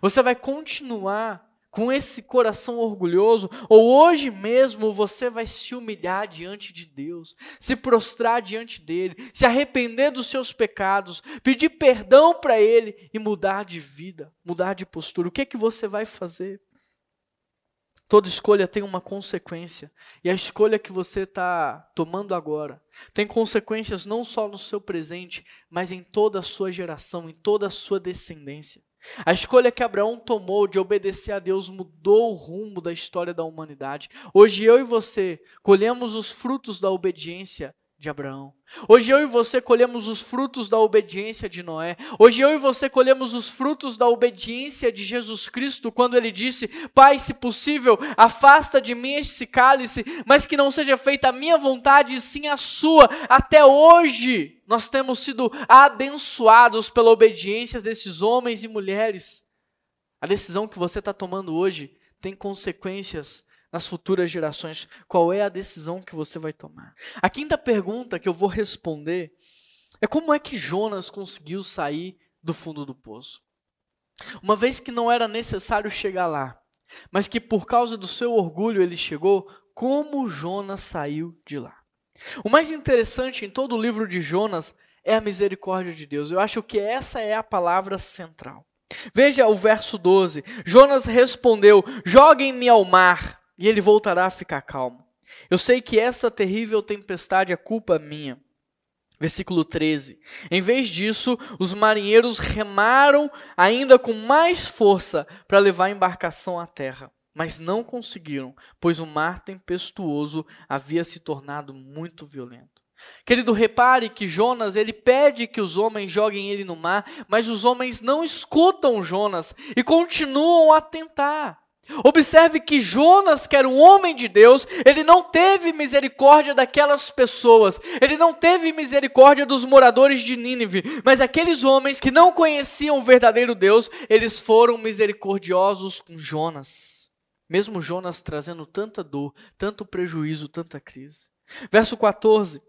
Speaker 1: Você vai continuar com esse coração orgulhoso, ou hoje mesmo você vai se humilhar diante de Deus, se prostrar diante dele, se arrepender dos seus pecados, pedir perdão para ele e mudar de vida, mudar de postura. O que é que você vai fazer? Toda escolha tem uma consequência. E a escolha que você está tomando agora tem consequências não só no seu presente, mas em toda a sua geração, em toda a sua descendência. A escolha que Abraão tomou de obedecer a Deus mudou o rumo da história da humanidade. Hoje eu e você colhemos os frutos da obediência de Abraão. Hoje eu e você colhemos os frutos da obediência de Noé. Hoje eu e você colhemos os frutos da obediência de Jesus Cristo, quando ele disse: Pai, se possível, afasta de mim esse cálice, mas que não seja feita a minha vontade, e sim a sua. Até hoje nós temos sido abençoados pela obediência desses homens e mulheres. A decisão que você está tomando hoje tem consequências nas futuras gerações, qual é a decisão que você vai tomar? A quinta pergunta que eu vou responder é como é que Jonas conseguiu sair do fundo do poço? Uma vez que não era necessário chegar lá, mas que por causa do seu orgulho ele chegou, como Jonas saiu de lá. O mais interessante em todo o livro de Jonas é a misericórdia de Deus. Eu acho que essa é a palavra central. Veja o verso 12. Jonas respondeu: Joguem-me ao mar, e ele voltará a ficar calmo. Eu sei que essa terrível tempestade é culpa minha. Versículo 13. Em vez disso, os marinheiros remaram ainda com mais força para levar a embarcação à terra, mas não conseguiram, pois o mar tempestuoso havia se tornado muito violento. Querido, repare que Jonas, ele pede que os homens joguem ele no mar, mas os homens não escutam Jonas e continuam a tentar. Observe que Jonas, que era um homem de Deus, ele não teve misericórdia daquelas pessoas, ele não teve misericórdia dos moradores de Nínive, mas aqueles homens que não conheciam o verdadeiro Deus, eles foram misericordiosos com Jonas. Mesmo Jonas trazendo tanta dor, tanto prejuízo, tanta crise. Verso 14.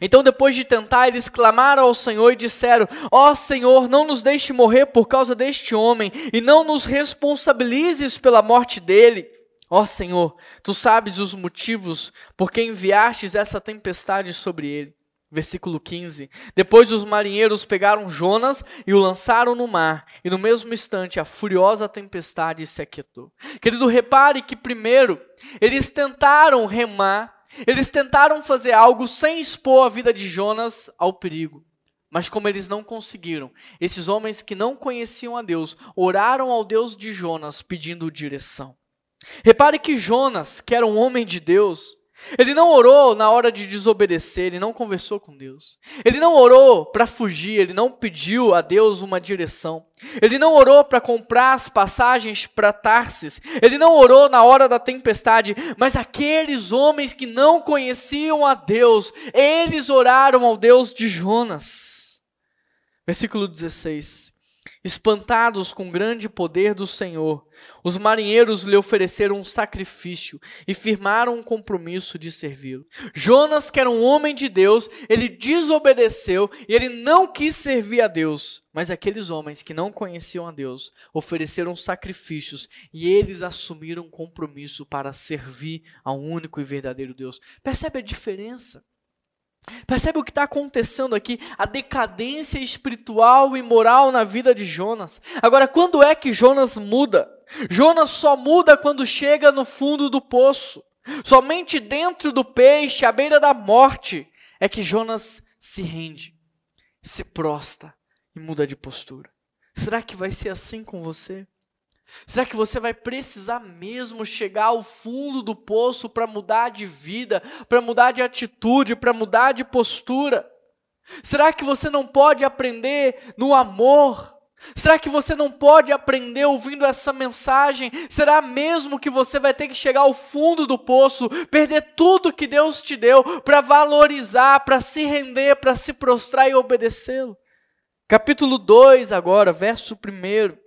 Speaker 1: Então, depois de tentar, eles clamaram ao Senhor e disseram: Ó oh, Senhor, não nos deixe morrer por causa deste homem, e não nos responsabilizes pela morte dele. Ó oh, Senhor, tu sabes os motivos por que enviastes essa tempestade sobre ele. Versículo 15. Depois os marinheiros pegaram Jonas e o lançaram no mar, e no mesmo instante a furiosa tempestade se aquietou. Querido, repare que primeiro eles tentaram remar eles tentaram fazer algo sem expor a vida de Jonas ao perigo. Mas como eles não conseguiram, esses homens que não conheciam a Deus oraram ao Deus de Jonas pedindo direção. Repare que Jonas, que era um homem de Deus, ele não orou na hora de desobedecer, ele não conversou com Deus. Ele não orou para fugir, ele não pediu a Deus uma direção. Ele não orou para comprar as passagens para Tarsis. Ele não orou na hora da tempestade, mas aqueles homens que não conheciam a Deus, eles oraram ao Deus de Jonas. Versículo 16. Espantados com o grande poder do Senhor, os marinheiros lhe ofereceram um sacrifício e firmaram um compromisso de servi-lo. Jonas, que era um homem de Deus, ele desobedeceu e ele não quis servir a Deus. Mas aqueles homens que não conheciam a Deus ofereceram sacrifícios e eles assumiram um compromisso para servir ao único e verdadeiro Deus. Percebe a diferença? Percebe o que está acontecendo aqui? A decadência espiritual e moral na vida de Jonas. Agora, quando é que Jonas muda? Jonas só muda quando chega no fundo do poço. Somente dentro do peixe, à beira da morte, é que Jonas se rende, se prosta e muda de postura. Será que vai ser assim com você? Será que você vai precisar mesmo chegar ao fundo do poço para mudar de vida, para mudar de atitude, para mudar de postura? Será que você não pode aprender no amor? Será que você não pode aprender ouvindo essa mensagem? Será mesmo que você vai ter que chegar ao fundo do poço, perder tudo que Deus te deu para valorizar, para se render, para se prostrar e obedecê-lo? Capítulo 2, agora, verso 1.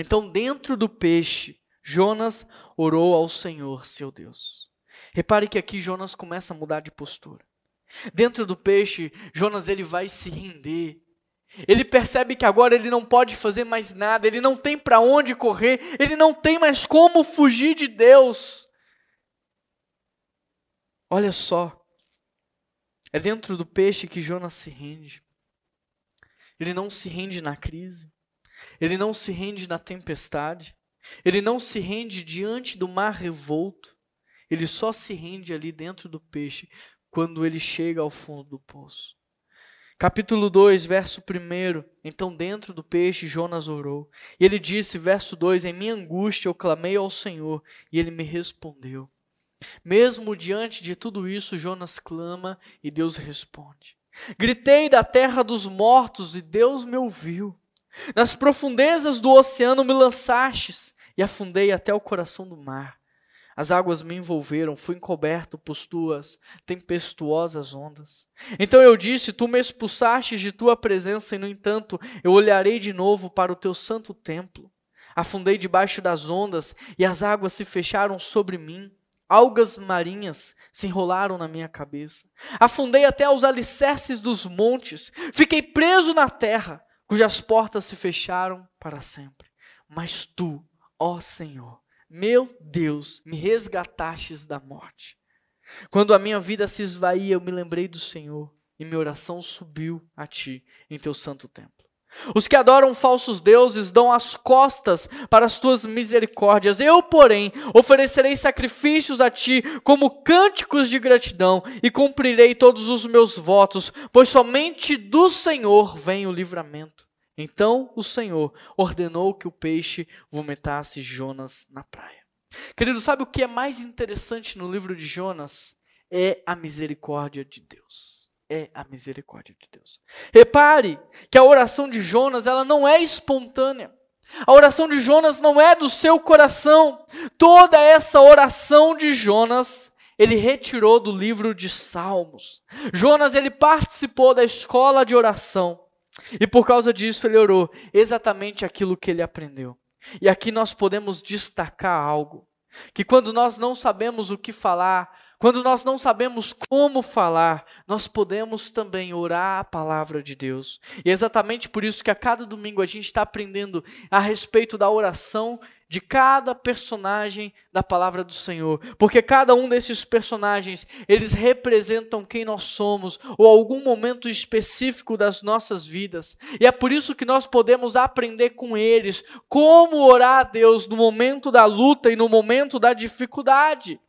Speaker 1: Então, dentro do peixe, Jonas orou ao Senhor, seu Deus. Repare que aqui Jonas começa a mudar de postura. Dentro do peixe, Jonas ele vai se render. Ele percebe que agora ele não pode fazer mais nada, ele não tem para onde correr, ele não tem mais como fugir de Deus. Olha só, é dentro do peixe que Jonas se rende. Ele não se rende na crise, ele não se rende na tempestade. Ele não se rende diante do mar revolto. Ele só se rende ali dentro do peixe quando ele chega ao fundo do poço. Capítulo 2, verso 1. Então, dentro do peixe, Jonas orou. E ele disse, verso 2: Em minha angústia eu clamei ao Senhor, e ele me respondeu. Mesmo diante de tudo isso, Jonas clama e Deus responde. Gritei da terra dos mortos e Deus me ouviu. Nas profundezas do oceano me lançastes e afundei até o coração do mar. As águas me envolveram, fui encoberto por tuas tempestuosas ondas. Então eu disse: Tu me expulsastes de tua presença, e no entanto eu olharei de novo para o teu santo templo. Afundei debaixo das ondas, e as águas se fecharam sobre mim. Algas marinhas se enrolaram na minha cabeça. Afundei até os alicerces dos montes. Fiquei preso na terra cujas portas se fecharam para sempre. Mas tu, ó Senhor, meu Deus, me resgatastes da morte. Quando a minha vida se esvaía, eu me lembrei do Senhor e minha oração subiu a ti em teu santo templo. Os que adoram falsos deuses dão as costas para as tuas misericórdias. Eu, porém, oferecerei sacrifícios a ti como cânticos de gratidão e cumprirei todos os meus votos, pois somente do Senhor vem o livramento. Então o Senhor ordenou que o peixe vomitasse Jonas na praia. Querido, sabe o que é mais interessante no livro de Jonas? É a misericórdia de Deus é a misericórdia de Deus. Repare que a oração de Jonas, ela não é espontânea. A oração de Jonas não é do seu coração. Toda essa oração de Jonas, ele retirou do livro de Salmos. Jonas, ele participou da escola de oração. E por causa disso ele orou exatamente aquilo que ele aprendeu. E aqui nós podemos destacar algo, que quando nós não sabemos o que falar, quando nós não sabemos como falar, nós podemos também orar a palavra de Deus. E é exatamente por isso que a cada domingo a gente está aprendendo a respeito da oração de cada personagem da palavra do Senhor, porque cada um desses personagens, eles representam quem nós somos ou algum momento específico das nossas vidas. E é por isso que nós podemos aprender com eles como orar a Deus no momento da luta e no momento da dificuldade.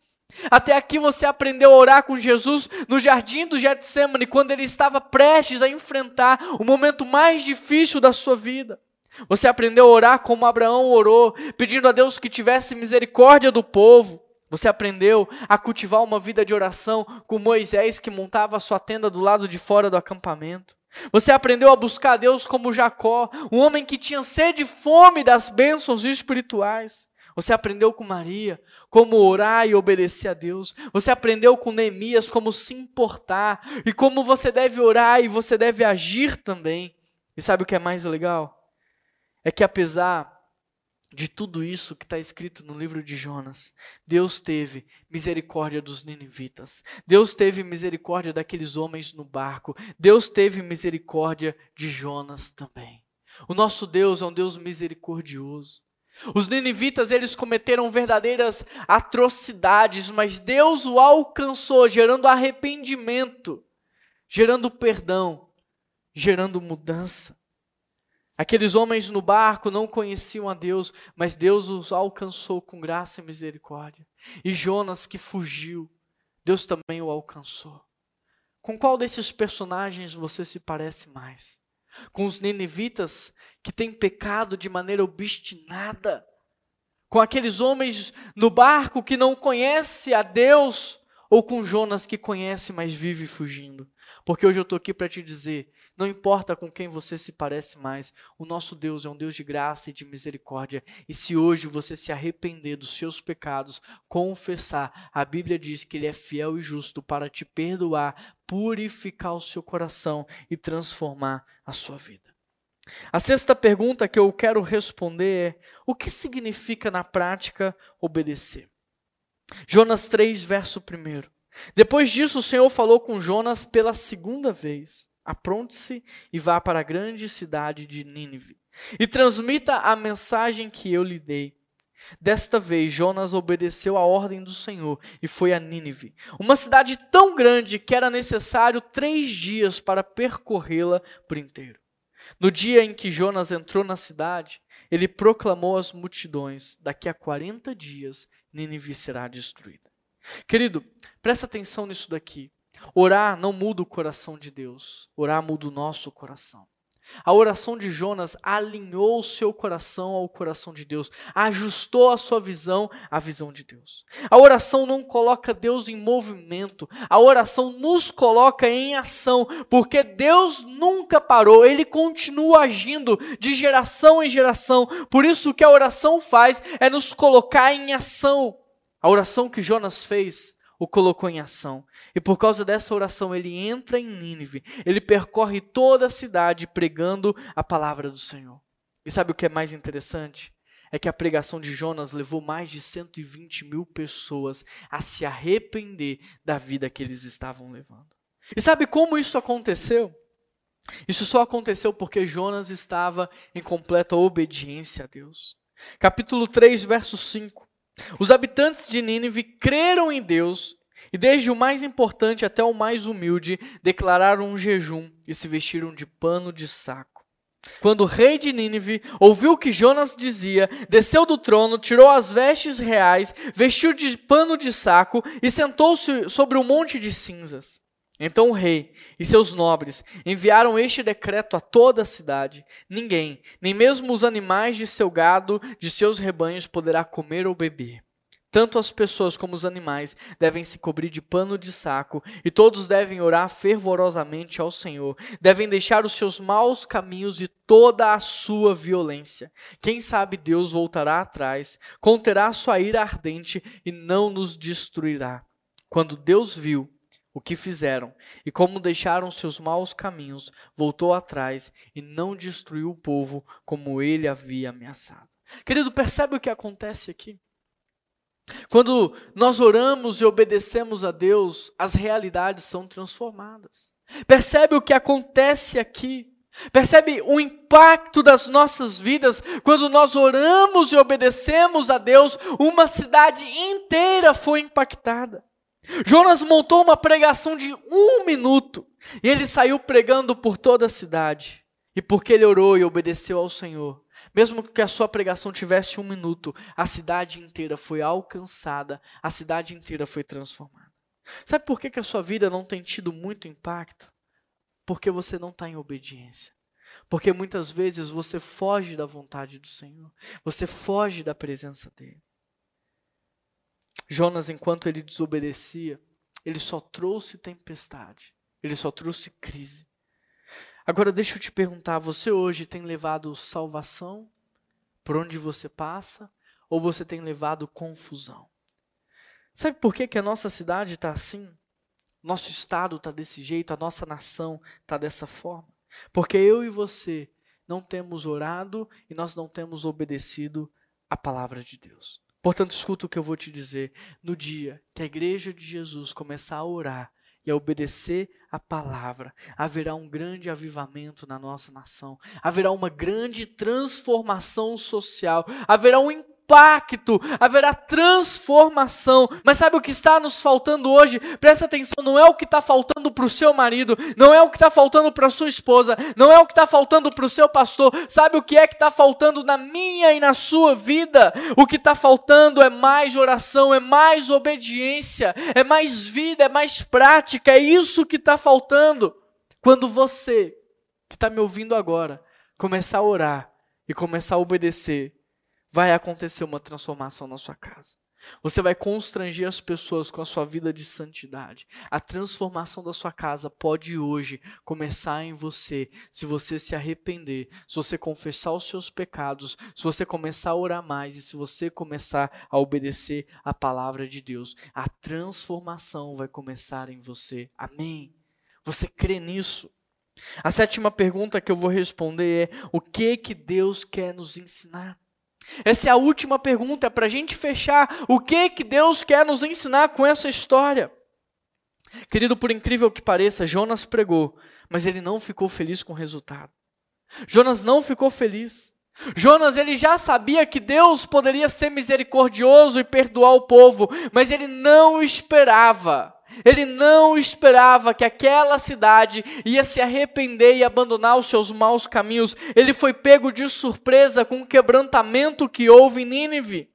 Speaker 1: Até aqui você aprendeu a orar com Jesus no jardim do Getsemane, quando ele estava prestes a enfrentar o momento mais difícil da sua vida. Você aprendeu a orar como Abraão orou, pedindo a Deus que tivesse misericórdia do povo. Você aprendeu a cultivar uma vida de oração com Moisés que montava a sua tenda do lado de fora do acampamento. Você aprendeu a buscar a Deus como Jacó, um homem que tinha sede e fome das bênçãos espirituais. Você aprendeu com Maria como orar e obedecer a Deus. Você aprendeu com Neemias como se importar e como você deve orar e você deve agir também. E sabe o que é mais legal? É que apesar de tudo isso que está escrito no livro de Jonas, Deus teve misericórdia dos ninivitas, Deus teve misericórdia daqueles homens no barco, Deus teve misericórdia de Jonas também. O nosso Deus é um Deus misericordioso. Os ninivitas, eles cometeram verdadeiras atrocidades, mas Deus o alcançou, gerando arrependimento, gerando perdão, gerando mudança. Aqueles homens no barco não conheciam a Deus, mas Deus os alcançou com graça e misericórdia. E Jonas, que fugiu, Deus também o alcançou. Com qual desses personagens você se parece mais? Com os ninivitas que têm pecado de maneira obstinada, com aqueles homens no barco que não conhece a Deus, ou com Jonas que conhece, mas vive fugindo. Porque hoje eu estou aqui para te dizer: não importa com quem você se parece mais, o nosso Deus é um Deus de graça e de misericórdia. E se hoje você se arrepender dos seus pecados, confessar, a Bíblia diz que Ele é fiel e justo para te perdoar, purificar o seu coração e transformar a sua vida. A sexta pergunta que eu quero responder é: o que significa na prática obedecer? Jonas 3, verso 1. Depois disso, o Senhor falou com Jonas pela segunda vez. Apronte-se e vá para a grande cidade de Nínive e transmita a mensagem que eu lhe dei. Desta vez, Jonas obedeceu à ordem do Senhor e foi a Nínive, uma cidade tão grande que era necessário três dias para percorrê-la por inteiro. No dia em que Jonas entrou na cidade, ele proclamou às multidões: Daqui a 40 dias, Nínive será destruída. Querido, presta atenção nisso daqui. Orar não muda o coração de Deus, orar muda o nosso coração. A oração de Jonas alinhou o seu coração ao coração de Deus, ajustou a sua visão à visão de Deus. A oração não coloca Deus em movimento, a oração nos coloca em ação, porque Deus nunca parou, ele continua agindo de geração em geração. Por isso, o que a oração faz é nos colocar em ação. A oração que Jonas fez o colocou em ação. E por causa dessa oração, ele entra em Nínive, ele percorre toda a cidade pregando a palavra do Senhor. E sabe o que é mais interessante? É que a pregação de Jonas levou mais de 120 mil pessoas a se arrepender da vida que eles estavam levando. E sabe como isso aconteceu? Isso só aconteceu porque Jonas estava em completa obediência a Deus. Capítulo 3, verso 5. Os habitantes de Nínive creram em Deus e, desde o mais importante até o mais humilde, declararam um jejum e se vestiram de pano de saco. Quando o rei de Nínive ouviu o que Jonas dizia, desceu do trono, tirou as vestes reais, vestiu de pano de saco e sentou-se sobre um monte de cinzas. Então o rei e seus nobres enviaram este decreto a toda a cidade: ninguém, nem mesmo os animais de seu gado, de seus rebanhos, poderá comer ou beber. Tanto as pessoas como os animais devem se cobrir de pano de saco, e todos devem orar fervorosamente ao Senhor. Devem deixar os seus maus caminhos e toda a sua violência. Quem sabe Deus voltará atrás, conterá sua ira ardente e não nos destruirá. Quando Deus viu o que fizeram e como deixaram seus maus caminhos, voltou atrás e não destruiu o povo como ele havia ameaçado. Querido, percebe o que acontece aqui? Quando nós oramos e obedecemos a Deus, as realidades são transformadas. Percebe o que acontece aqui? Percebe o impacto das nossas vidas quando nós oramos e obedecemos a Deus, uma cidade inteira foi impactada. Jonas montou uma pregação de um minuto e ele saiu pregando por toda a cidade. E porque ele orou e obedeceu ao Senhor, mesmo que a sua pregação tivesse um minuto, a cidade inteira foi alcançada, a cidade inteira foi transformada. Sabe por que, que a sua vida não tem tido muito impacto? Porque você não está em obediência. Porque muitas vezes você foge da vontade do Senhor, você foge da presença dEle. Jonas, enquanto ele desobedecia, ele só trouxe tempestade, ele só trouxe crise. Agora deixa eu te perguntar, você hoje tem levado salvação por onde você passa ou você tem levado confusão? Sabe por que, que a nossa cidade está assim? Nosso estado está desse jeito, a nossa nação está dessa forma? Porque eu e você não temos orado e nós não temos obedecido a palavra de Deus. Portanto, escuta o que eu vou te dizer. No dia que a igreja de Jesus começar a orar e a obedecer a palavra, haverá um grande avivamento na nossa nação, haverá uma grande transformação social, haverá um impacto, haverá transformação. Mas sabe o que está nos faltando hoje? Presta atenção, não é o que está faltando para o seu marido, não é o que está faltando para a sua esposa, não é o que está faltando para o seu pastor. Sabe o que é que está faltando na minha e na sua vida? O que está faltando é mais oração, é mais obediência, é mais vida, é mais prática. É isso que está faltando. Quando você, que está me ouvindo agora, começar a orar e começar a obedecer, vai acontecer uma transformação na sua casa. Você vai constranger as pessoas com a sua vida de santidade. A transformação da sua casa pode hoje começar em você, se você se arrepender, se você confessar os seus pecados, se você começar a orar mais e se você começar a obedecer a palavra de Deus. A transformação vai começar em você. Amém. Você crê nisso? A sétima pergunta que eu vou responder é: o que que Deus quer nos ensinar? Essa é a última pergunta para a gente fechar. O que que Deus quer nos ensinar com essa história? Querido, por incrível que pareça, Jonas pregou, mas ele não ficou feliz com o resultado. Jonas não ficou feliz. Jonas ele já sabia que Deus poderia ser misericordioso e perdoar o povo, mas ele não esperava ele não esperava que aquela cidade ia se arrepender e abandonar os seus maus caminhos. Ele foi pego de surpresa com o quebrantamento que houve em Nínive.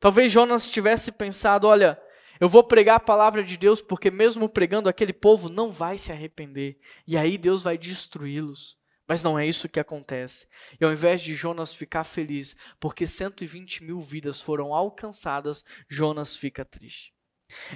Speaker 1: Talvez Jonas tivesse pensado: olha, eu vou pregar a palavra de Deus porque, mesmo pregando, aquele povo não vai se arrepender. E aí Deus vai destruí-los. Mas não é isso que acontece. E ao invés de Jonas ficar feliz porque 120 mil vidas foram alcançadas, Jonas fica triste.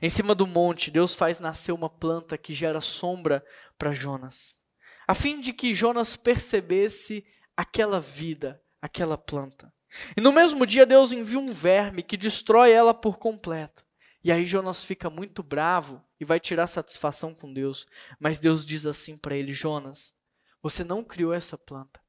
Speaker 1: Em cima do monte, Deus faz nascer uma planta que gera sombra para Jonas, a fim de que Jonas percebesse aquela vida, aquela planta. E no mesmo dia, Deus envia um verme que destrói ela por completo. E aí Jonas fica muito bravo e vai tirar satisfação com Deus. Mas Deus diz assim para ele: Jonas, você não criou essa planta.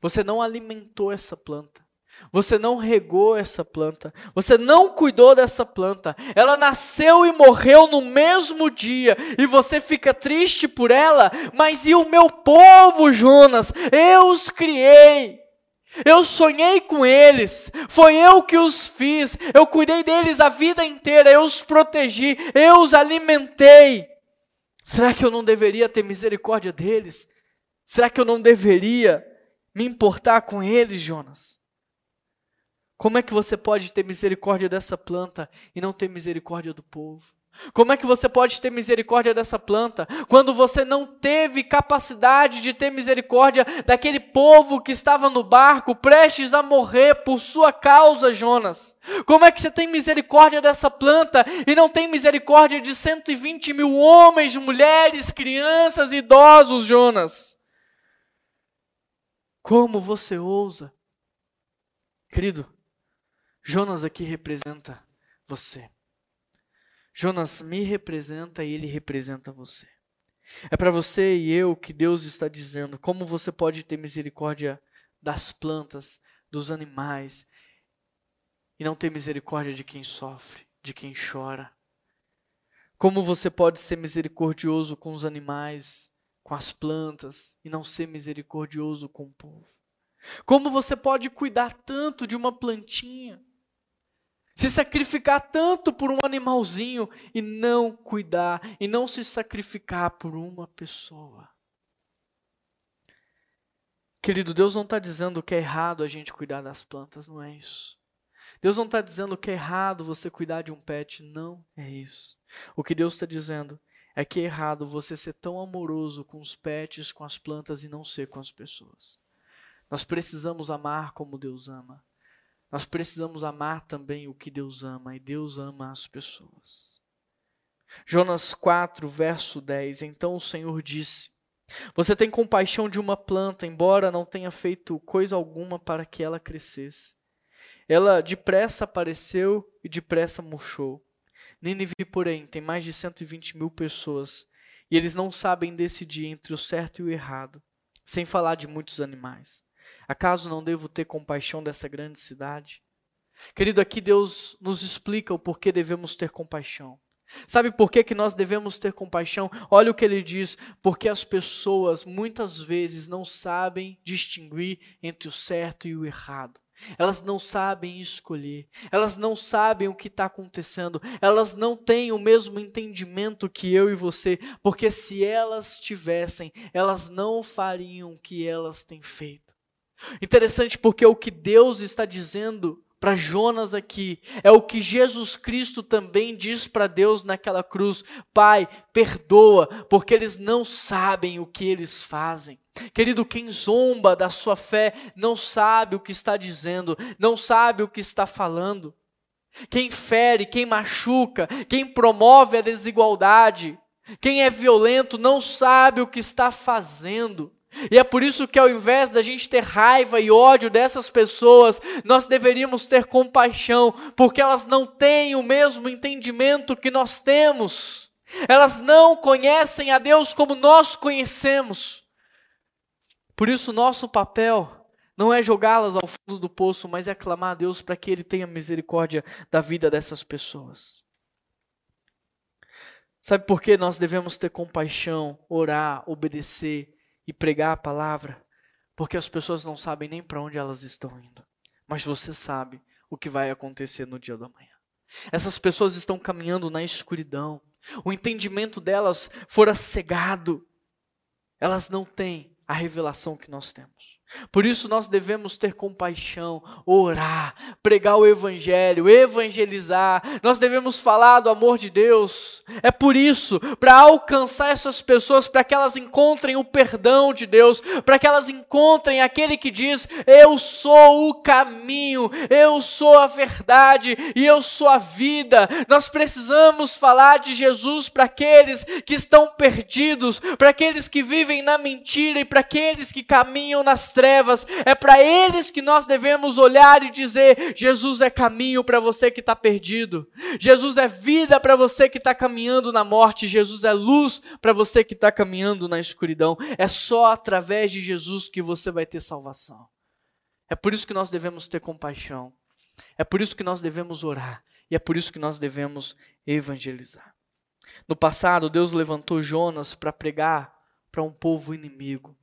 Speaker 1: Você não alimentou essa planta. Você não regou essa planta, você não cuidou dessa planta. Ela nasceu e morreu no mesmo dia, e você fica triste por ela, mas e o meu povo, Jonas? Eu os criei. Eu sonhei com eles, foi eu que os fiz, eu cuidei deles a vida inteira, eu os protegi, eu os alimentei. Será que eu não deveria ter misericórdia deles? Será que eu não deveria me importar com eles, Jonas? Como é que você pode ter misericórdia dessa planta e não ter misericórdia do povo? Como é que você pode ter misericórdia dessa planta quando você não teve capacidade de ter misericórdia daquele povo que estava no barco prestes a morrer por sua causa, Jonas? Como é que você tem misericórdia dessa planta e não tem misericórdia de 120 mil homens, mulheres, crianças idosos, Jonas? Como você ousa? Querido, Jonas aqui representa você. Jonas me representa e ele representa você. É para você e eu que Deus está dizendo como você pode ter misericórdia das plantas, dos animais, e não ter misericórdia de quem sofre, de quem chora. Como você pode ser misericordioso com os animais, com as plantas, e não ser misericordioso com o povo. Como você pode cuidar tanto de uma plantinha, se sacrificar tanto por um animalzinho e não cuidar, e não se sacrificar por uma pessoa. Querido, Deus não está dizendo que é errado a gente cuidar das plantas, não é isso. Deus não está dizendo que é errado você cuidar de um pet, não é isso. O que Deus está dizendo é que é errado você ser tão amoroso com os pets, com as plantas e não ser com as pessoas. Nós precisamos amar como Deus ama. Nós precisamos amar também o que Deus ama, e Deus ama as pessoas. Jonas 4, verso 10. Então o Senhor disse: Você tem compaixão de uma planta, embora não tenha feito coisa alguma para que ela crescesse. Ela depressa apareceu e depressa murchou. Nínive, porém, tem mais de 120 mil pessoas, e eles não sabem decidir entre o certo e o errado, sem falar de muitos animais. Acaso não devo ter compaixão dessa grande cidade? Querido, aqui Deus nos explica o porquê devemos ter compaixão. Sabe por que, que nós devemos ter compaixão? Olha o que ele diz: porque as pessoas muitas vezes não sabem distinguir entre o certo e o errado. Elas não sabem escolher, elas não sabem o que está acontecendo, elas não têm o mesmo entendimento que eu e você, porque se elas tivessem, elas não fariam o que elas têm feito. Interessante porque o que Deus está dizendo para Jonas aqui é o que Jesus Cristo também diz para Deus naquela cruz: Pai, perdoa, porque eles não sabem o que eles fazem. Querido, quem zomba da sua fé não sabe o que está dizendo, não sabe o que está falando. Quem fere, quem machuca, quem promove a desigualdade, quem é violento não sabe o que está fazendo. E é por isso que ao invés da gente ter raiva e ódio dessas pessoas, nós deveríamos ter compaixão, porque elas não têm o mesmo entendimento que nós temos. Elas não conhecem a Deus como nós conhecemos. Por isso, nosso papel não é jogá-las ao fundo do poço, mas é clamar a Deus para que Ele tenha misericórdia da vida dessas pessoas. Sabe por que nós devemos ter compaixão, orar, obedecer e pregar a palavra, porque as pessoas não sabem nem para onde elas estão indo. Mas você sabe o que vai acontecer no dia da manhã. Essas pessoas estão caminhando na escuridão. O entendimento delas fora cegado. Elas não têm a revelação que nós temos. Por isso nós devemos ter compaixão, orar, pregar o evangelho, evangelizar. Nós devemos falar do amor de Deus. É por isso, para alcançar essas pessoas, para que elas encontrem o perdão de Deus, para que elas encontrem aquele que diz: "Eu sou o caminho, eu sou a verdade e eu sou a vida". Nós precisamos falar de Jesus para aqueles que estão perdidos, para aqueles que vivem na mentira e para aqueles que caminham nas trevas, é para eles que nós devemos olhar e dizer: Jesus é caminho para você que está perdido, Jesus é vida para você que está caminhando na morte, Jesus é luz para você que está caminhando na escuridão. É só através de Jesus que você vai ter salvação. É por isso que nós devemos ter compaixão. É por isso que nós devemos orar. E é por isso que nós devemos evangelizar. No passado, Deus levantou Jonas para pregar para um povo inimigo.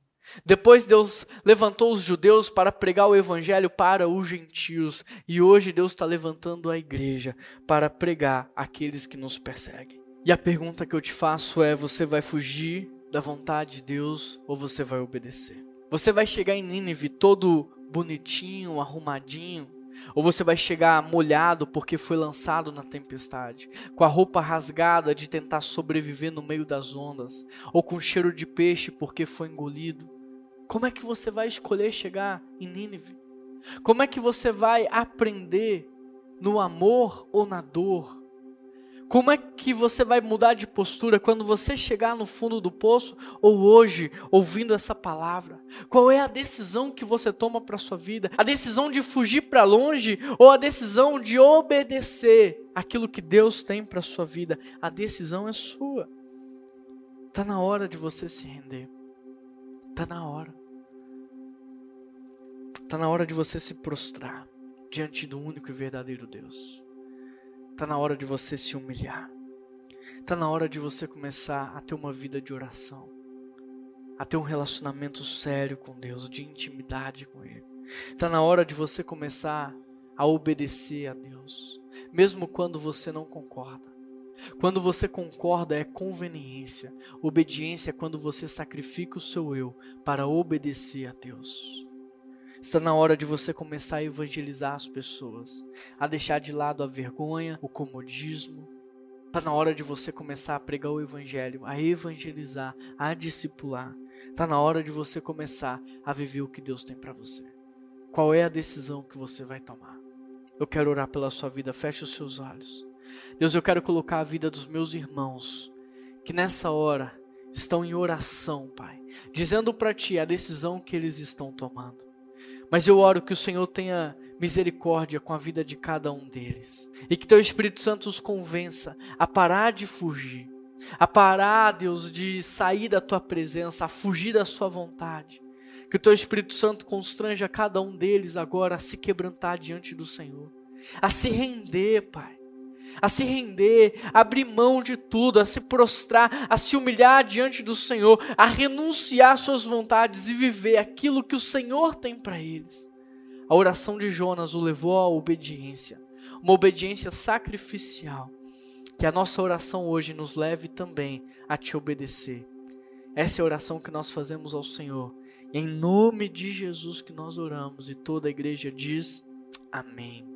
Speaker 1: Depois Deus levantou os judeus para pregar o evangelho para os gentios. E hoje Deus está levantando a igreja para pregar aqueles que nos perseguem. E a pergunta que eu te faço é: você vai fugir da vontade de Deus ou você vai obedecer? Você vai chegar em Nínive todo bonitinho, arrumadinho, ou você vai chegar molhado porque foi lançado na tempestade, com a roupa rasgada de tentar sobreviver no meio das ondas, ou com cheiro de peixe porque foi engolido. Como é que você vai escolher chegar em Nínive? Como é que você vai aprender no amor ou na dor? Como é que você vai mudar de postura quando você chegar no fundo do poço ou hoje ouvindo essa palavra? Qual é a decisão que você toma para sua vida? A decisão de fugir para longe ou a decisão de obedecer aquilo que Deus tem para sua vida? A decisão é sua. Tá na hora de você se render. Tá na hora. Tá na hora de você se prostrar diante do único e verdadeiro Deus. Está na hora de você se humilhar. Está na hora de você começar a ter uma vida de oração, a ter um relacionamento sério com Deus, de intimidade com Ele. Está na hora de você começar a obedecer a Deus, mesmo quando você não concorda. Quando você concorda é conveniência. Obediência é quando você sacrifica o seu eu para obedecer a Deus. Está na hora de você começar a evangelizar as pessoas, a deixar de lado a vergonha, o comodismo. Está na hora de você começar a pregar o evangelho, a evangelizar, a discipular. Está na hora de você começar a viver o que Deus tem para você. Qual é a decisão que você vai tomar? Eu quero orar pela sua vida, feche os seus olhos. Deus, eu quero colocar a vida dos meus irmãos que nessa hora estão em oração, Pai, dizendo para ti a decisão que eles estão tomando. Mas eu oro que o Senhor tenha misericórdia com a vida de cada um deles. E que teu Espírito Santo os convença a parar de fugir, a parar, Deus, de sair da tua presença, a fugir da sua vontade. Que o teu Espírito Santo constranja cada um deles agora a se quebrantar diante do Senhor, a se render, Pai a se render, a abrir mão de tudo, a se prostrar, a se humilhar diante do Senhor, a renunciar suas vontades e viver aquilo que o Senhor tem para eles. A oração de Jonas o levou à obediência, uma obediência sacrificial. Que a nossa oração hoje nos leve também a te obedecer. Essa é a oração que nós fazemos ao Senhor. Em nome de Jesus que nós oramos e toda a igreja diz: Amém.